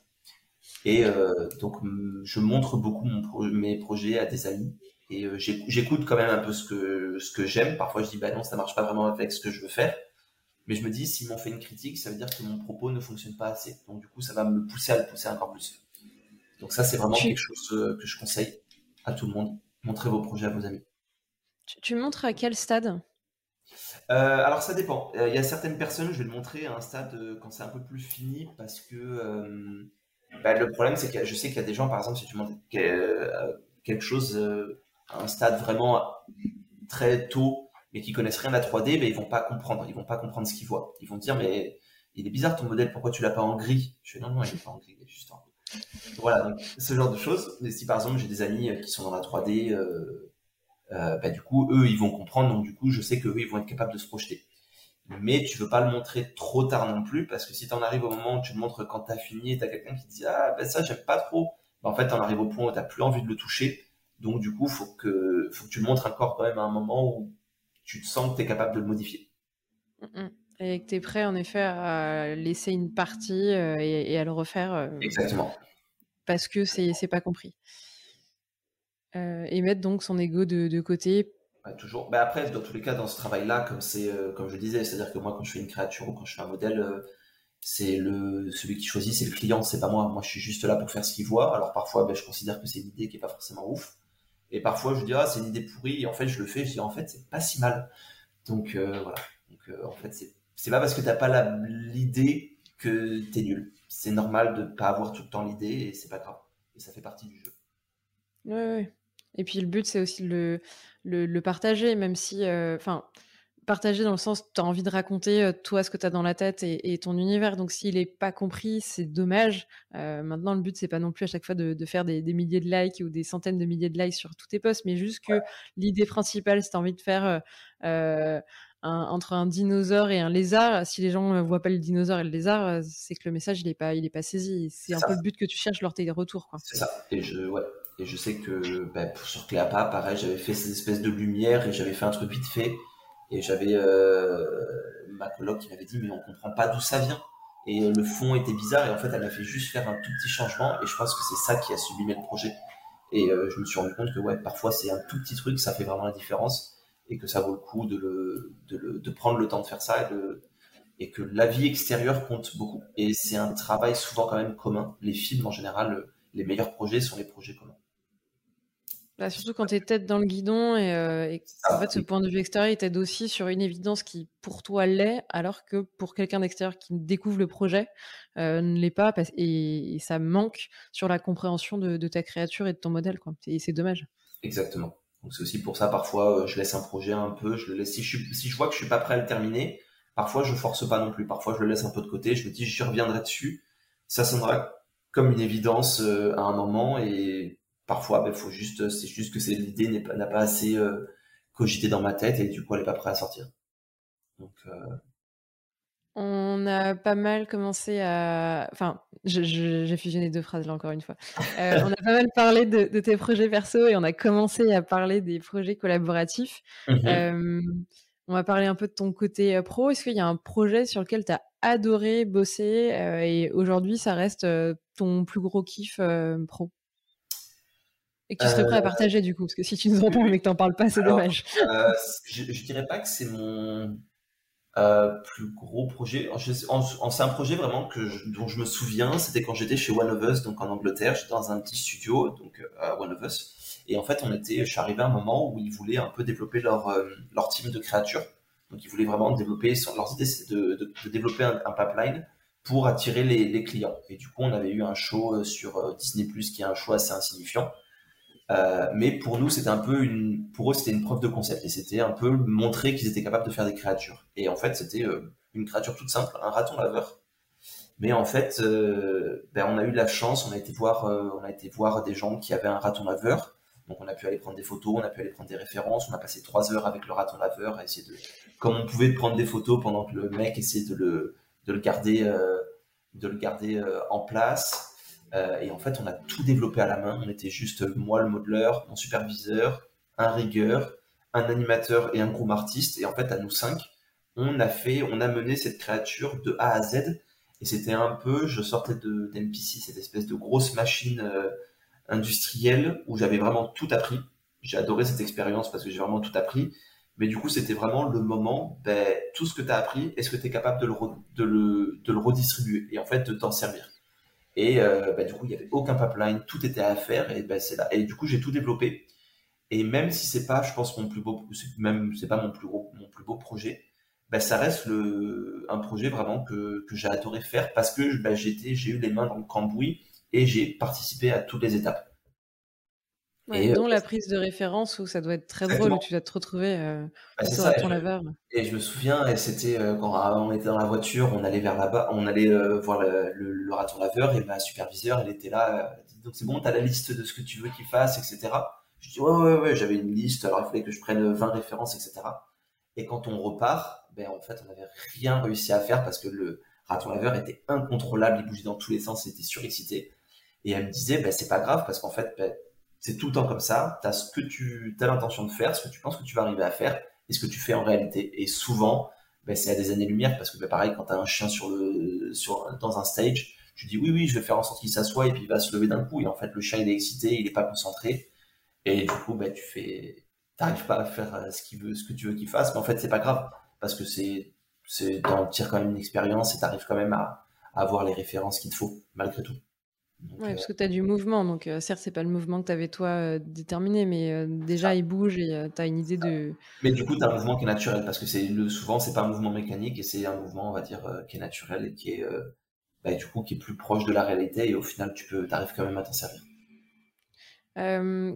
Speaker 2: Et euh, donc, je montre beaucoup mes projets à des amis. Et euh, j'écoute quand même un peu ce que ce que j'aime. Parfois, je dis, bah non, ça marche pas vraiment avec ce que je veux faire. Mais je me dis, s'ils m'ont fait une critique, ça veut dire que mon propos ne fonctionne pas assez. Donc, du coup, ça va me pousser à le pousser encore plus. Donc, ça, c'est vraiment quelque chose euh, que je conseille à tout le monde. Montrez vos projets à vos amis.
Speaker 1: Tu, montres à quel stade?
Speaker 2: Euh, alors ça dépend. Euh, il y a certaines personnes, je vais le montrer à un stade quand c'est un peu plus fini parce que bah, le problème c'est que je sais qu'il y a des gens, par exemple, si tu montres quelque chose à un stade vraiment très tôt, mais qui connaissent rien à la 3D, ben, ils vont pas comprendre. Ils vont pas comprendre ce qu'ils voient. Ils vont dire, mais il est bizarre ton modèle, pourquoi tu l'as pas en gris? Je fais, non, non, il est pas en gris, il est juste en Voilà, donc ce genre de choses. Si par exemple j'ai des amis euh, qui sont dans la 3D, euh, euh, bah, du coup, eux, ils vont comprendre. Donc du coup, je sais qu'eux, ils vont être capables de se projeter. mais tu veux pas le montrer trop tard non plus, parce que si tu en arrives au moment où tu le montres quand tu as fini et tu as quelqu'un qui te dit Ah, ben ça, j'aime pas trop, ben en fait, tu en arrives au point où tu plus envie de le toucher. Donc, du coup, faut que, faut que tu le montres encore quand même à un moment où tu te sens que tu es capable de le modifier.
Speaker 1: Mm, mm. Et que tu es prêt, en effet, à laisser une partie euh, et, à le refaire. Euh,
Speaker 2: Exactement.
Speaker 1: Parce que c'est pas compris. Euh, et mettre donc son ego de, de côté
Speaker 2: toujours. Mais après, dans tous les cas, dans ce travail-là, comme c'est, euh, comme je disais, c'est-à-dire que moi, quand je fais une créature ou quand je fais un modèle, euh, c'est le celui qui choisit, c'est le client, c'est pas moi. Moi, je suis juste là pour faire ce qu'il voit. Alors parfois, ben, je considère que c'est une idée qui est pas forcément ouf. Et parfois, je dis ah, c'est une idée pourrie. Et en fait, je le fais. Je dis en fait, c'est pas si mal. Donc euh, voilà. Donc en fait, c'est pas parce que t'as pas l'idée que t'es nul. C'est normal de pas avoir tout le temps l'idée et c'est pas grave. Et ça fait partie du jeu.
Speaker 1: Ouais, ouais. Et puis le but, c'est aussi le, le, partager, même si, euh, partager dans le sens, tu as envie de raconter euh, toi ce que tu as dans la tête et, ton univers. Donc s'il n'est pas compris, c'est dommage. Euh, maintenant, le but, c'est pas non plus à chaque fois de, faire des, milliers de likes ou des centaines de milliers de likes sur tous tes posts, mais juste que l'idée principale, si tu as envie de faire entre un dinosaure et un lézard, si les gens ne voient pas le dinosaure et le lézard, c'est que le message, il n'est pas, il est pas saisi. C'est un peu le but que tu cherches lors tes retours.
Speaker 2: C'est ça. Et je, ouais, et je sais que ben, sur Cléapa, pareil, j'avais fait ces espèces de lumière et j'avais fait un truc vite fait. Et j'avais euh, ma coloc qui m'avait dit mais on comprend pas d'où ça vient. Et le fond était bizarre et en fait elle m'a fait juste faire un tout petit changement et je pense que c'est ça qui a sublimé le projet. Et euh, je me suis rendu compte que ouais parfois c'est un tout petit truc, ça fait vraiment la différence et que ça vaut le coup de, le, de, le, de prendre le temps de faire ça et, de, et que la vie extérieure compte beaucoup. Et c'est un travail souvent quand même commun. Les films en général, les meilleurs projets sont les projets communs.
Speaker 1: Bah, surtout quand tu es tête dans le guidon et, euh, en fait ce point de vue extérieur il t'aide aussi sur une évidence qui pour toi l'est alors que pour quelqu'un d'extérieur qui découvre le projet euh, ne l'est pas et, ça manque sur la compréhension de, ta créature et de ton modèle quoi. Et c'est dommage.
Speaker 2: Exactement. Donc c'est aussi pour ça parfois euh, je laisse un projet un peu, je le laisse si je, si je vois que je suis pas prêt à le terminer, parfois je force pas non plus, parfois je le laisse un peu de côté, je me dis j'y reviendrai dessus, ça sonnera comme une évidence à un moment et parfois, ben, faut juste, c'est juste que l'idée n'a pas, assez euh, cogité dans ma tête et du coup, elle n'est pas prête à sortir. Donc, euh,
Speaker 1: On a pas mal commencé à. Enfin, j'ai fusionné deux phrases là encore une fois. Euh, *laughs* on a pas mal parlé de, tes projets perso et on a commencé à parler des projets collaboratifs. Mhm. on va parler un peu de ton côté pro. Est-ce qu'il y a un projet sur lequel tu as adoré bosser et aujourd'hui ça reste ton plus gros kiff pro? Et que tu serais prêt à euh, partager du coup, parce que si tu nous entends mais que tu n'en parles pas, c'est dommage.
Speaker 2: Euh, je, ne dirais pas que c'est mon euh, plus gros projet. C'est un projet vraiment que dont je me souviens, c'était quand j'étais chez One of Us, donc en Angleterre, j'étais dans un petit studio, donc One of Us. Et en fait, on était, je suis arrivé à un moment où ils voulaient un peu développer leur, leur team de créatures. Donc, ils voulaient vraiment développer, leur idée, c'est de, de, développer un, pipeline pour attirer les, les, clients. Et du coup, on avait eu un show sur Disney+, qui est un show assez insignifiant. Euh, mais pour nous, c'était un peu une, pour eux, c'était une preuve de concept et c'était un peu montrer qu'ils étaient capables de faire des créatures. Et en fait, c'était euh, une créature toute simple, un raton laveur. Mais en fait, euh, ben, on a eu de la chance, on a été voir, on a été voir des gens qui avaient un raton laveur. Donc on a pu aller prendre des photos, on a pu aller prendre des références, on a passé trois heures avec le raton laveur à essayer de, comme on pouvait prendre des photos pendant que le mec essayait de le, de le garder, de le garder en place. Euh, et en fait, on a tout développé à la main. On était juste moi, le modeleur, mon superviseur, un rigueur, un animateur et un groupe artiste. Et en fait, à nous cinq, on a fait, on a mené cette créature de A à Z. Et c'était un peu, je sortais de d'NPC, cette espèce de grosse machine euh, industrielle où j'avais vraiment tout appris. J'ai adoré cette expérience parce que j'ai vraiment tout appris. Mais du coup, c'était vraiment le moment, ben, tout ce que tu as appris, est-ce que tu es capable de le, de, le, de le redistribuer et en fait de t'en servir? Et euh, bah, du coup, il n'y avait aucun pipeline, tout était à faire et bah, c'est là. Et du coup, j'ai tout développé. Et même si c'est pas, je pense, mon plus beau, même c'est pas mon plus gros, mon plus beau projet, bah, ça reste le, un projet vraiment que, que j'ai adoré faire parce que bah, j'étais, j'ai eu les mains dans le cambouis et j'ai participé à toutes les étapes
Speaker 1: et dont euh, la prise de référence où ça doit être très drôle, où tu vas te retrouver euh, bah, sur ton laveur.
Speaker 2: Et je me souviens, et c'était euh, quand on était dans la voiture, on allait vers là-bas, on allait voir le, le, raton laveur et ma superviseure, elle était là, elle dit, donc c'est bon, t'as la liste de ce que tu veux qu'il fasse, etc. Je dis ouais ouais ouais, j'avais une liste, alors il fallait que je prenne 20 références, etc. Et quand on repart, ben, en fait, on n'avait rien réussi à faire parce que le raton laveur était incontrôlable, il bougeait dans tous les sens, il était surexcité. Et elle me disait, ben, c'est pas grave parce qu'en fait, ben, c'est tout le temps comme ça. Tu as ce que tu as l'intention de faire, ce que tu penses que tu vas arriver à faire et ce que tu fais en réalité. Et souvent, ben, c'est à des années-lumière parce que ben, pareil, quand tu as un chien sur le, dans un stage, tu dis oui, oui, je vais faire en sorte qu'il s'assoie et puis il va se lever d'un coup. Et en fait, le chien, il est excité, il n'est pas concentré. Et du coup, ben, tu fais, t'arrives pas à faire euh, ce veut, ce que tu veux qu'il fasse. Mais en fait, c'est pas grave parce que c'est, c'est, t'en tires quand même une expérience et t'arrives quand même à avoir les références qu'il te faut, malgré tout.
Speaker 1: Oui, parce que tu as du mouvement. Donc, euh, certes, c'est pas le mouvement que tu avais toi euh, déterminé, mais euh, déjà, il bouge et tu as une idée de.
Speaker 2: Mais du coup, tu as un mouvement qui est naturel parce que c'est le, souvent, c'est pas un mouvement mécanique et c'est un mouvement, on va dire, qui est naturel et qui est, bah, du coup, qui est plus proche de la réalité et au final, tu peux, arrives quand même à t'en servir.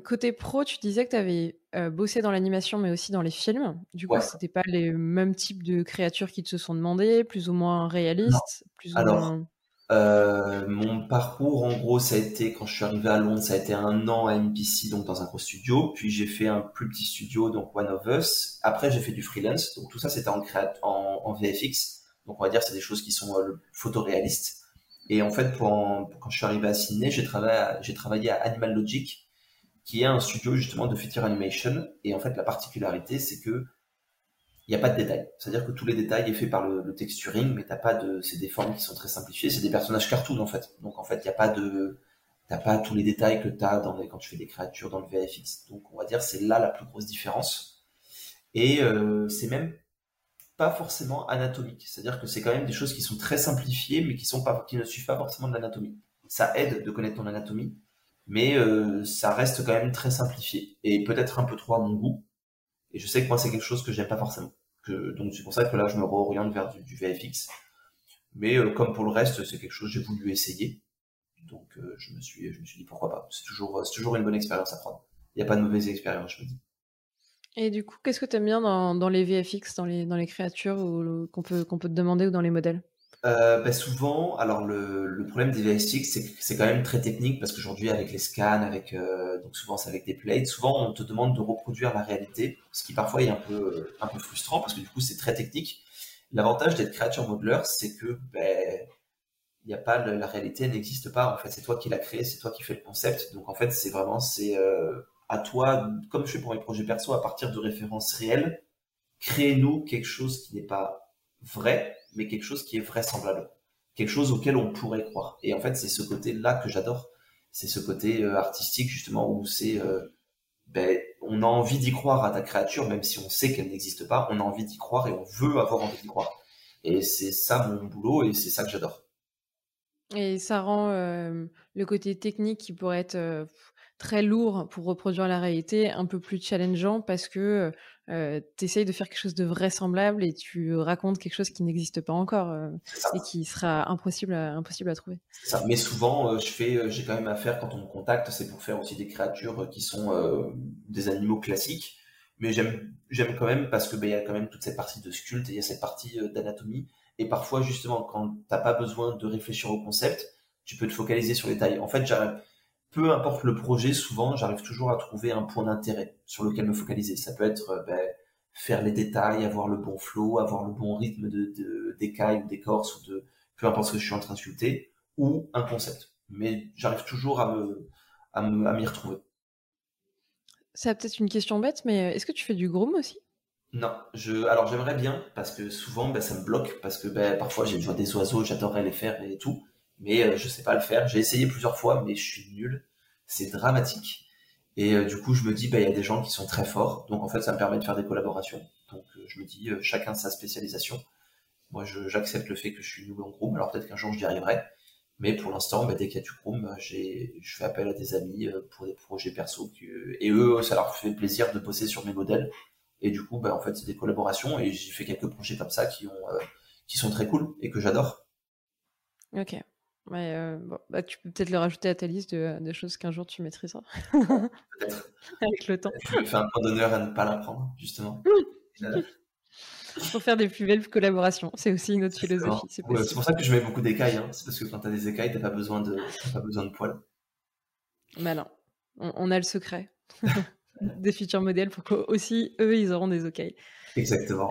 Speaker 1: côté pro, tu disais que tu avais bossé dans l'animation, mais aussi dans les films. Du coup, c'était pas les mêmes types de créatures qui te se sont demandées, plus ou moins réalistes, plus ou moins
Speaker 2: euh, mon parcours, en gros, ça a été, quand je suis arrivé à Londres, ça a été un an à NPC, donc dans un gros studio. Puis j'ai fait un plus petit studio, donc One of Us. Après, j'ai fait du freelance. Donc tout ça, c'était en, en, VFX. Donc on va dire, c'est des choses qui sont euh, photoréalistes. Et en fait, quand je suis arrivé à Sydney, j'ai travaillé, travaillé à Animal Logic, qui est un studio justement de feature animation. Et en fait, la particularité, c'est que il n'y a pas de détails. C'est-à-dire que tous les détails est fait par le, texturing, mais t'as pas de, c'est des formes qui sont très simplifiées, c'est des personnages cartoon en fait. Donc en fait, il n'y a pas de, t'as pas tous les détails que tu as dans les, quand tu fais des créatures dans le VFX. Donc on va dire c'est là la plus grosse différence. Et euh, c'est même pas forcément anatomique. C'est-à-dire que c'est quand même des choses qui sont très simplifiées, mais qui qui ne suivent pas forcément de l'anatomie. Ça aide de connaître ton anatomie, mais euh, ça reste quand même très simplifié et peut-être un peu trop à mon goût. Et je sais que moi, c'est quelque chose que j'aime pas forcément. Que, donc c'est pour ça que là, je me réoriente vers du, VFX. Mais euh, comme pour le reste, c'est quelque chose que j'ai voulu essayer. Donc euh, je me suis, dit pourquoi pas. C'est toujours, une bonne expérience à prendre. Il n'y a pas de mauvaise expérience, je me dis.
Speaker 1: Et du coup, qu'est-ce que tu aimes bien dans, les VFX, dans les, dans les créatures qu'on qu'on peut te demander ou dans les modèles?
Speaker 2: Euh, bah, souvent, alors le, problème des VSX, c'est que c'est quand même très technique parce qu'aujourd'hui avec les scans, avec euh, donc souvent c'est avec des plates, souvent on te demande de reproduire la réalité, ce qui parfois est un peu un peu frustrant parce que du coup c'est très technique. L'avantage d'être créature modeler, c'est que ben y a pas la réalité n'existe pas en fait, c'est toi qui l'as créé, c'est toi qui fais le concept, donc en fait c'est vraiment c'est euh, à toi, comme je fais pour mes projets perso, à partir de références réelles, créez-nous quelque chose qui n'est pas vrai mais quelque chose qui est vraisemblable, quelque chose auquel on pourrait croire. Et en fait, c'est ce côté-là que j'adore, c'est ce côté euh, artistique justement où c'est, euh, ben, on a envie d'y croire à ta créature, même si on sait qu'elle n'existe pas, on a envie d'y croire et on veut avoir envie d'y croire. Et c'est ça mon boulot et c'est ça que j'adore.
Speaker 1: Et ça rend euh, le côté technique qui pourrait être très lourd pour reproduire la réalité, un peu plus challengeant parce que tu essayes de faire quelque chose de vraisemblable et tu racontes quelque chose qui n'existe pas encore et qui sera impossible à, impossible à trouver.
Speaker 2: Ça. Mais souvent, je fais, j'ai quand même affaire quand on me contacte, c'est pour faire aussi des créatures qui sont des animaux classiques. Mais j'aime, j'aime quand même parce que ben, y a quand même toute cette partie de sculpte et il y a cette partie d'anatomie. Et parfois, justement, quand t'as pas besoin de réfléchir au concept, tu peux te focaliser sur les tailles. En fait, j'arrive peu importe le projet, souvent, j'arrive toujours à trouver un point d'intérêt sur lequel me focaliser. Ça peut être euh, ben, faire les détails, avoir le bon flow, avoir le bon rythme de, d'écailles ou d'écorce ou de peu importe ce que je suis en train de sculpter, ou un concept. Mais j'arrive toujours à me, à m'y retrouver.
Speaker 1: C'est peut-être une question bête, mais euh, est-ce que tu fais du groom aussi?
Speaker 2: Non, je, alors j'aimerais bien parce que souvent ben, ça me bloque parce que ben, parfois j'ai vois des oiseaux, j'adorerais les faire et tout mais euh, je sais pas le faire. J'ai essayé plusieurs fois, mais je suis nul. C'est dramatique. Et euh, du coup, je me dis, bah, il y a des gens qui sont très forts. Donc, en fait, ça me permet de faire des collaborations. Donc, euh, je me dis, chacun sa spécialisation. Moi, j'accepte le fait que je suis nul en groupe. Alors, peut-être qu'un jour, j'y arriverai. Mais pour l'instant, bah, dès qu'il y a du groupe, je fais appel à des amis pour des projets perso. et eux, ça leur fait plaisir de bosser sur mes modèles. Et du coup, bah, en fait, c'est des collaborations. Et j'ai fait quelques projets comme ça qui, ont, qui sont très cool et que j'adore.
Speaker 1: Ok. Ouais, euh, bah, tu peux peut-être le rajouter à ta liste de, de choses qu'un jour tu maîtriseras.
Speaker 2: Peut-être. *laughs*
Speaker 1: Avec le temps.
Speaker 2: Je me fais un point d'honneur à ne pas l'apprendre, justement.
Speaker 1: pour faire des plus belles collaborations. C'est aussi une autre philosophie.
Speaker 2: C'est pour ça que je mets beaucoup d'écailles. Hein. C'est parce que quand tu as des écailles, tu n'as pas, besoin de, pas besoin de poils.
Speaker 1: Malin. On, on, a le secret. *laughs* des futurs modèles pour qu'aussi, eux, ils auront des OK.
Speaker 2: Exactement.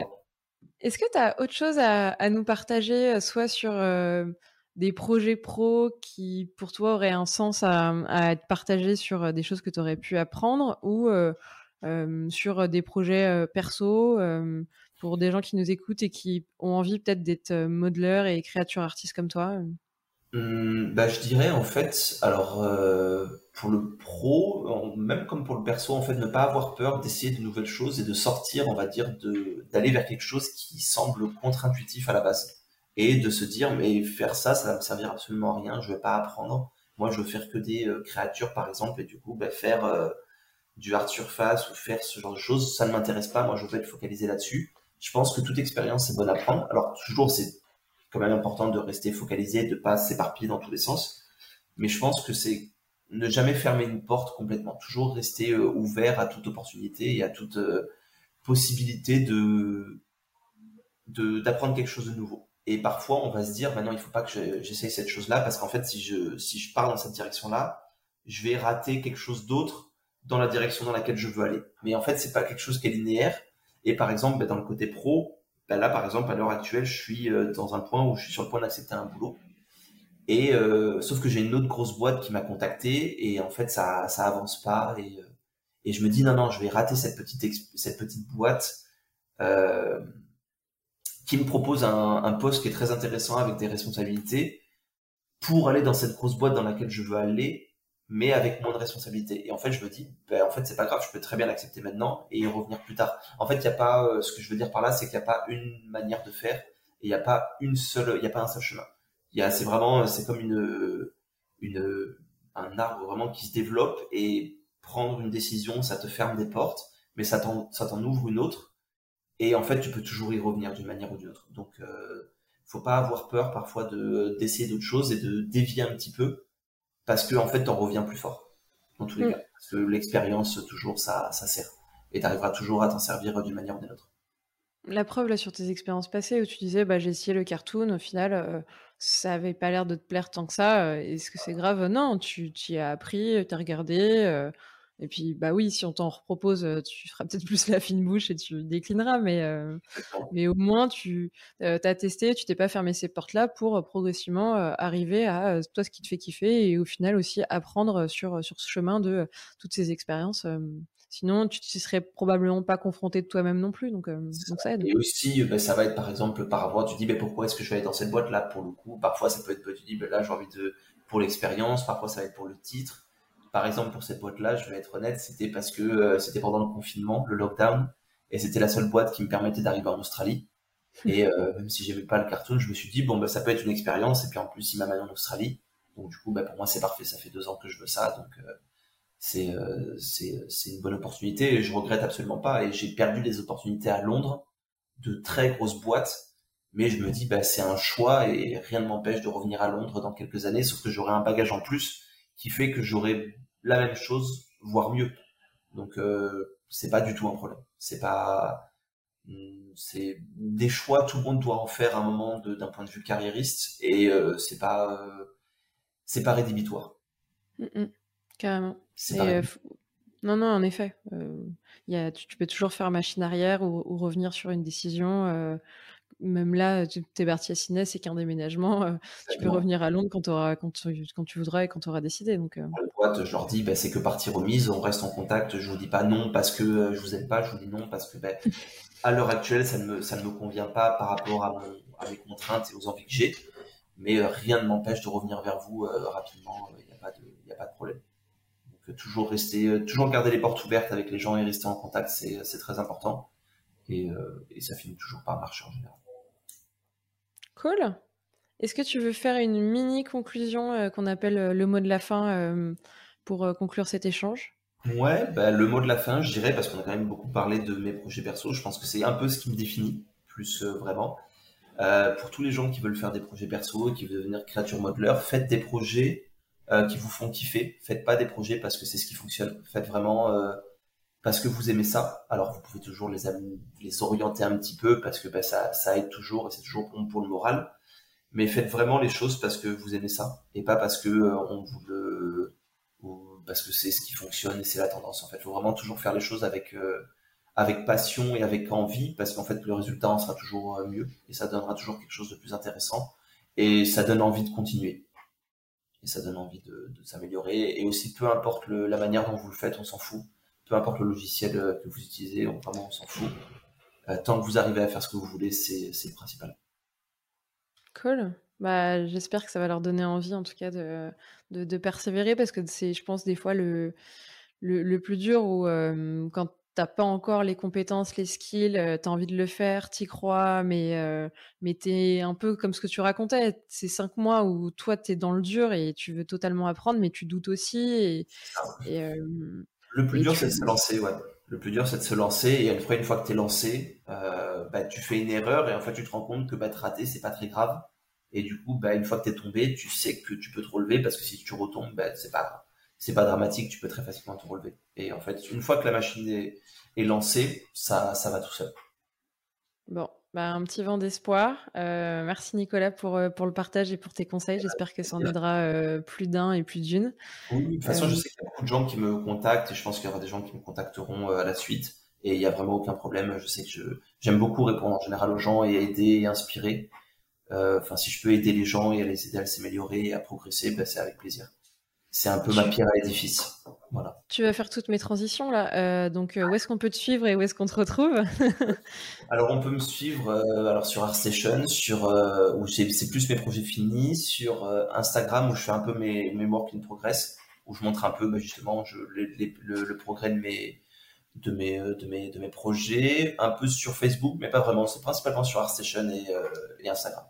Speaker 1: Est-ce que tu as autre chose à, nous partager, soit sur des projets pro qui, pour toi, auraient un sens à, être partagés sur des choses que tu aurais pu apprendre ou sur des projets perso pour des gens qui nous écoutent et qui ont envie peut-être d'être modeleurs et créatures artistes comme toi
Speaker 2: mmh, bah, Je dirais en fait, alors pour le pro, même comme pour le perso, en fait, ne pas avoir peur d'essayer de nouvelles choses et de sortir, on va dire, d'aller vers quelque chose qui semble contre-intuitif à la base et de se dire mais faire ça, ça va me servir absolument à rien, je vais pas apprendre. Moi, je veux faire que des euh, créatures, par exemple, et du coup, bah, faire euh, du art surface ou faire ce genre de choses, ça ne m'intéresse pas. Moi, je veux être focalisé là-dessus. Je pense que toute expérience est bonne à prendre. Alors, toujours, c'est quand même important de rester focalisé, de pas s'éparpiller dans tous les sens. Mais je pense que c'est ne jamais fermer une porte complètement. Toujours rester euh, ouvert à toute opportunité et à toute possibilité de d'apprendre quelque chose de nouveau. Et parfois, on va se dire, maintenant, il faut pas que j'essaye cette chose-là, parce qu'en fait, si je, si je pars dans cette direction-là, je vais rater quelque chose d'autre dans la direction dans laquelle je veux aller. Mais en fait, c'est pas quelque chose qui est linéaire. Et par exemple, ben, dans le côté pro, ben là, par exemple, à l'heure actuelle, je suis euh, dans un point où je suis sur le point d'accepter un boulot. Et euh, sauf que j'ai une autre grosse boîte qui m'a contacté et en fait, ça, ça avance pas. Et, euh, et je me dis non, non, je vais rater cette petite, cette petite boîte. Euh, qui me propose un, un, poste qui est très intéressant avec des responsabilités pour aller dans cette grosse boîte dans laquelle je veux aller, mais avec moins de responsabilités. Et en fait, je me dis, ben, en fait, c'est pas grave, je peux très bien l'accepter maintenant et y revenir plus tard. En fait, il n'y a pas, euh, ce que je veux dire par là, c'est qu'il n'y a pas une manière de faire et il n'y a pas une seule, il n'y a pas un seul chemin. Il y a, c'est vraiment, c'est comme une, une, un arbre vraiment qui se développe et prendre une décision, ça te ferme des portes, mais ça t'en, ça t'en ouvre une autre et en fait, tu peux toujours y revenir d'une manière ou d'une autre. Donc, euh, faut pas avoir peur parfois de d'essayer d'autres choses et de dévier un petit peu, parce que en fait, t'en reviens plus fort dans tous les mm. cas. Parce que l'expérience, toujours, ça, ça sert. Et tu arriveras toujours à t'en servir d'une manière ou d'une autre.
Speaker 1: La preuve là sur tes expériences passées où tu disais bah j'ai essayé le cartoon, au final euh, ça avait pas l'air de te plaire tant que ça. Euh, est-ce que c'est grave? Non, tu, tu y as appris, tu as regardé, euh, et puis, bah oui, si on t'en repropose, tu feras peut-être plus la fine bouche et tu déclineras, mais, mais au moins, tu as testé, tu t'es pas fermé ces portes-là pour progressivement arriver à toi ce qui te fait kiffer et au final aussi apprendre sur, sur ce chemin de toutes ces expériences. Sinon, tu ne serais probablement pas confronté de toi-même non plus, donc, donc ça aide.
Speaker 2: Et aussi, bah, ça va être par exemple par rapport, tu dis, bah, pourquoi est-ce que je vais aller dans cette boîte-là pour le coup? Parfois, ça peut être, tu dis, bah, là, j'ai envie de, pour l'expérience, parfois, ça va être pour le titre par exemple, pour cette boîte-là, je vais être honnête, c'était parce que euh, c'était pendant le confinement, le lockdown, et c'était la seule boîte qui me permettait d'arriver en Australie. Et euh, même si j'aimais pas le cartoon, je me suis dit bon bah ça peut être une expérience. Et puis en plus, il m'a en Australie, donc du coup bah pour moi c'est parfait. Ça fait deux ans que je veux ça, donc euh, c'est c'est c'est une bonne opportunité. Et je regrette absolument pas. Et j'ai perdu des opportunités à Londres de très grosses boîtes mais je me dis bah c'est un choix et rien ne m'empêche de revenir à Londres dans quelques années sauf que j'aurai un bagage en plus qui fait que j'aurai la même chose, voire mieux. Donc euh, c'est pas du tout un problème. C'est pas hmm, c'est des choix, tout le monde doit en faire à un moment d'un point de vue carriériste et euh, c'est pas euh, c'est pas rédhibitoire.
Speaker 1: Mm, mm. carrément. Euh, non, non, en effet. Y a, tu, peux toujours faire machine arrière ou, ou revenir sur une décision même là, tu es parti à Sydney, c'est qu'un déménagement. Euh, tu peux revenir à Londres quand, auras, quand, tu, quand, tu, voudras et quand tu auras décidé. Donc, euh.
Speaker 2: je leur dis, bah, c'est que partie remise, on reste en contact. Je vous dis pas non parce que euh, je vous aime pas, je vous dis non parce que bah, à l'heure actuelle, ça ne, me, ça ne me convient pas par rapport à, mon, mes contraintes et aux envies que j'ai. Mais rien ne m'empêche de revenir vers vous rapidement. Il n'y a, pas de, a pas de problème. Donc, toujours rester, toujours garder les portes ouvertes avec les gens et rester en contact, c'est très important. Et, et ça finit toujours par marcher en général.
Speaker 1: Est-ce que tu veux faire une mini conclusion euh, qu'on appelle euh, le mot de la fin euh, pour conclure cet échange?
Speaker 2: Ouais, bah, le mot de la fin, je dirais, parce qu'on a quand même beaucoup parlé de mes projets perso, je pense que c'est un peu ce qui me définit, plus vraiment. pour tous les gens qui veulent faire des projets perso, qui veulent devenir créature modeler, faites des projets qui vous font kiffer. Faites pas des projets parce que c'est ce qui fonctionne. Faites vraiment parce que vous aimez ça. Alors vous pouvez toujours les, les orienter un petit peu parce que bah, ça, ça aide toujours et c'est toujours bon pour le moral. Mais faites vraiment les choses parce que vous aimez ça et pas parce que euh, on vous le parce que c'est ce qui fonctionne et c'est la tendance en fait. Faut vraiment toujours faire les choses avec avec passion et avec envie, parce qu'en fait le résultat en sera toujours mieux et ça donnera toujours quelque chose de plus intéressant et ça donne envie de continuer et ça donne envie de, s'améliorer et aussi peu importe la manière dont vous le faites, on s'en fout. Peu importe le logiciel que vous utilisez, on, vraiment on s'en fout. tant que vous arrivez à faire ce que vous voulez, c'est le principal.
Speaker 1: Cool. Bah, j'espère que ça va leur donner envie, en tout cas, de, de, persévérer, parce que c'est, je pense, des fois le, le, plus dur où quand t'as pas encore les compétences, les skills, tu as envie de le faire, t'y crois, mais, euh, mais t'es un peu comme ce que tu racontais, ces cinq mois où toi t'es dans le dur et tu veux totalement apprendre, mais tu doutes aussi. Et,
Speaker 2: le plus dur, c'est de se lancer, ouais. Le plus dur, c'est de se lancer et une fois, une fois que t'es lancé, euh, bah, tu fais une erreur et en fait, tu te rends compte que bah, te rater, c'est pas très grave. Et du coup, bah, une fois que t'es tombé, tu sais que tu peux te relever parce que si tu retombes, bah, c'est pas, c'est pas dramatique, tu peux très facilement te relever. Et en fait, une fois que la machine est, est lancée, ça, ça va tout seul.
Speaker 1: Bon, bah, un petit vent d'espoir. Euh, merci Nicolas pour, euh, pour le partage et pour tes conseils. J'espère que ça en aidera euh, plus d'un et plus d'une.
Speaker 2: Oui, de toute façon, je sais qu'il y a beaucoup de gens qui me contactent et je pense qu'il y aura des gens qui me contacteront à la suite. Et il n'y a vraiment aucun problème. Je sais que j'aime beaucoup répondre en général aux gens et aider et inspirer. Enfin, si je peux aider les gens et à les aider à s'améliorer et à progresser, bah, c'est avec plaisir. C'est un peu ma pierre à l'édifice. Voilà.
Speaker 1: Tu vas faire toutes mes transitions là. Euh, donc, euh, où est-ce qu'on peut te suivre et où est-ce qu'on te retrouve *laughs*
Speaker 2: Alors, on peut me suivre euh, alors sur ArtStation, sur où c'est plus mes projets finis, sur Instagram où je fais un peu mes, mes work in progress, où je montre un peu bah, justement je, le, progrès de mes de mes, de mes de mes projets, un peu sur Facebook, mais pas vraiment. C'est principalement sur ArtStation et, et Instagram.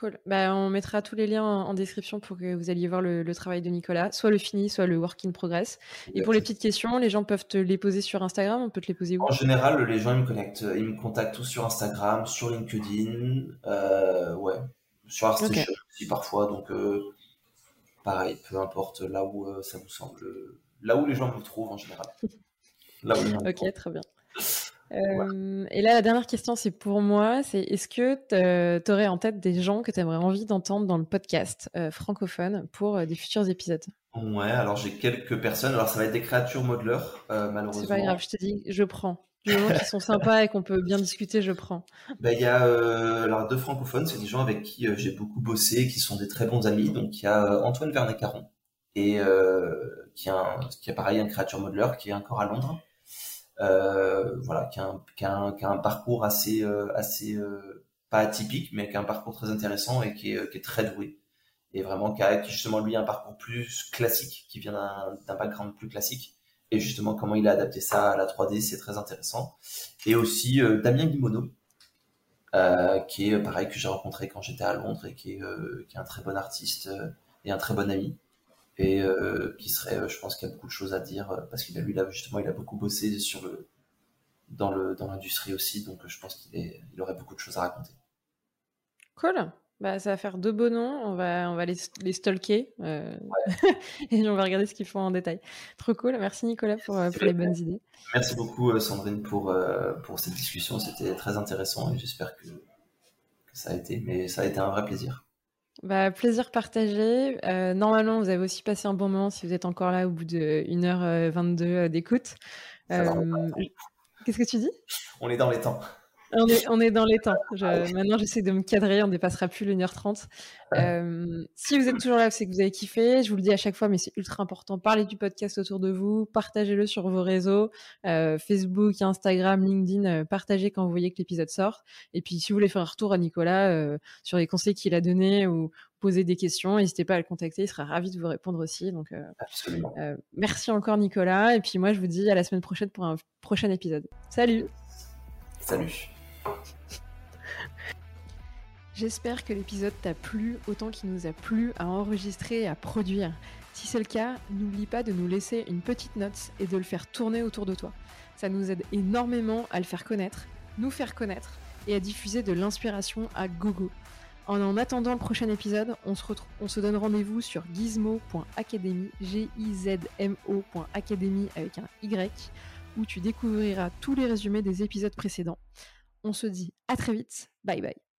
Speaker 1: Cool. Bah, on mettra tous les liens en, description pour que vous alliez voir le, travail de Nicolas, soit le fini, soit le work in progress. Et pour les petites questions, les gens peuvent te les poser sur Instagram, on peut te les poser où?
Speaker 2: En général, les gens ils me connectent, ils me contactent tous sur Instagram, sur LinkedIn, euh, ouais, sur ArtStation aussi parfois. Donc euh, pareil, peu importe là où euh, ça vous semble, là où les gens me trouvent en général.
Speaker 1: Là où ok, très bien. Euh, et là, la dernière question, c'est pour moi, c'est est-ce que tu aurais en tête des gens que tu aimerais envie d'entendre dans le podcast euh, francophone pour euh, des futurs épisodes?
Speaker 2: Ouais, alors j'ai quelques personnes. Alors ça va être des créatures modeleurs, malheureusement.
Speaker 1: C'est pas grave, je te dis, je prends. Du moment qu'ils sont sympas et qu'on peut bien discuter, je prends.
Speaker 2: Ben, il y a alors deux francophones, c'est des gens avec qui j'ai beaucoup bossé, qui sont des très bons amis. Donc il y a Antoine Vernet-Caron et qui, a un, qui a pareil un créature modeleur qui est encore à Londres voilà, qui a, un, qui, a un, parcours assez, euh, assez euh, pas atypique, mais qui a un parcours très intéressant et qui est, qui est très doué. Et vraiment, qui a justement lui un parcours plus classique, qui vient d'un background plus classique. Et justement, comment il a adapté ça à la 3D, c'est très intéressant. Et aussi Damien Guimono, euh, qui est pareil que j'ai rencontré quand j'étais à Londres et qui est, euh, qui est un très bon artiste et un très bon ami et euh, qui serait, euh, je pense qu'il y a beaucoup de choses à dire euh, parce qu'il a lui là justement il a beaucoup bossé sur le dans le dans l'industrie aussi donc je pense qu'il il aurait beaucoup de choses à raconter.
Speaker 1: Cool. Bah, ça va faire deux beaux noms. On va, on va les, les stalker *laughs* et on va regarder ce qu'ils font en détail. Trop cool. Merci Nicolas pour, pour les bonnes idées.
Speaker 2: Merci beaucoup Sandrine pour, pour cette discussion. C'était très intéressant et j'espère que, que, ça a été. Mais ça a été un vrai plaisir.
Speaker 1: Bah, plaisir partagé. Euh, normalement, vous avez aussi passé un bon moment si vous êtes encore là au bout de 1h22 euh, d'écoute. Euh, qu'est-ce que tu dis?
Speaker 2: On est dans les temps.
Speaker 1: On est, on est dans les temps. Je, maintenant, j'essaie de me cadrer. On ne dépassera plus l'1h30. Euh, si vous êtes toujours là, c'est que vous avez kiffé. Je vous le dis à chaque fois, mais c'est ultra important. Parlez du podcast autour de vous. Partagez-le sur vos réseaux. Euh, Facebook, Instagram, LinkedIn. Euh, partagez quand vous voyez que l'épisode sort. Et puis, si vous voulez faire un retour à Nicolas sur les conseils qu'il a donnés ou poser des questions, n'hésitez pas à le contacter. Il sera ravi de vous répondre aussi. Donc, euh, merci encore, Nicolas. Et puis, moi, je vous dis à la semaine prochaine pour un prochain épisode. Salut
Speaker 2: Salut
Speaker 1: J'espère que l'épisode t'a plu autant qu'il nous a plu à enregistrer et à produire. Si c'est le cas, n'oublie pas de nous laisser une petite note et de le faire tourner autour de toi. Ça nous aide énormément à le faire connaître, nous faire connaître et à diffuser de l'inspiration à gogo. En, en attendant le prochain épisode, on se, on se donne rendez-vous sur gizmo.academy, g i z m ocademy avec un Y, où tu découvriras tous les résumés des épisodes précédents. On se dit à très vite, bye bye.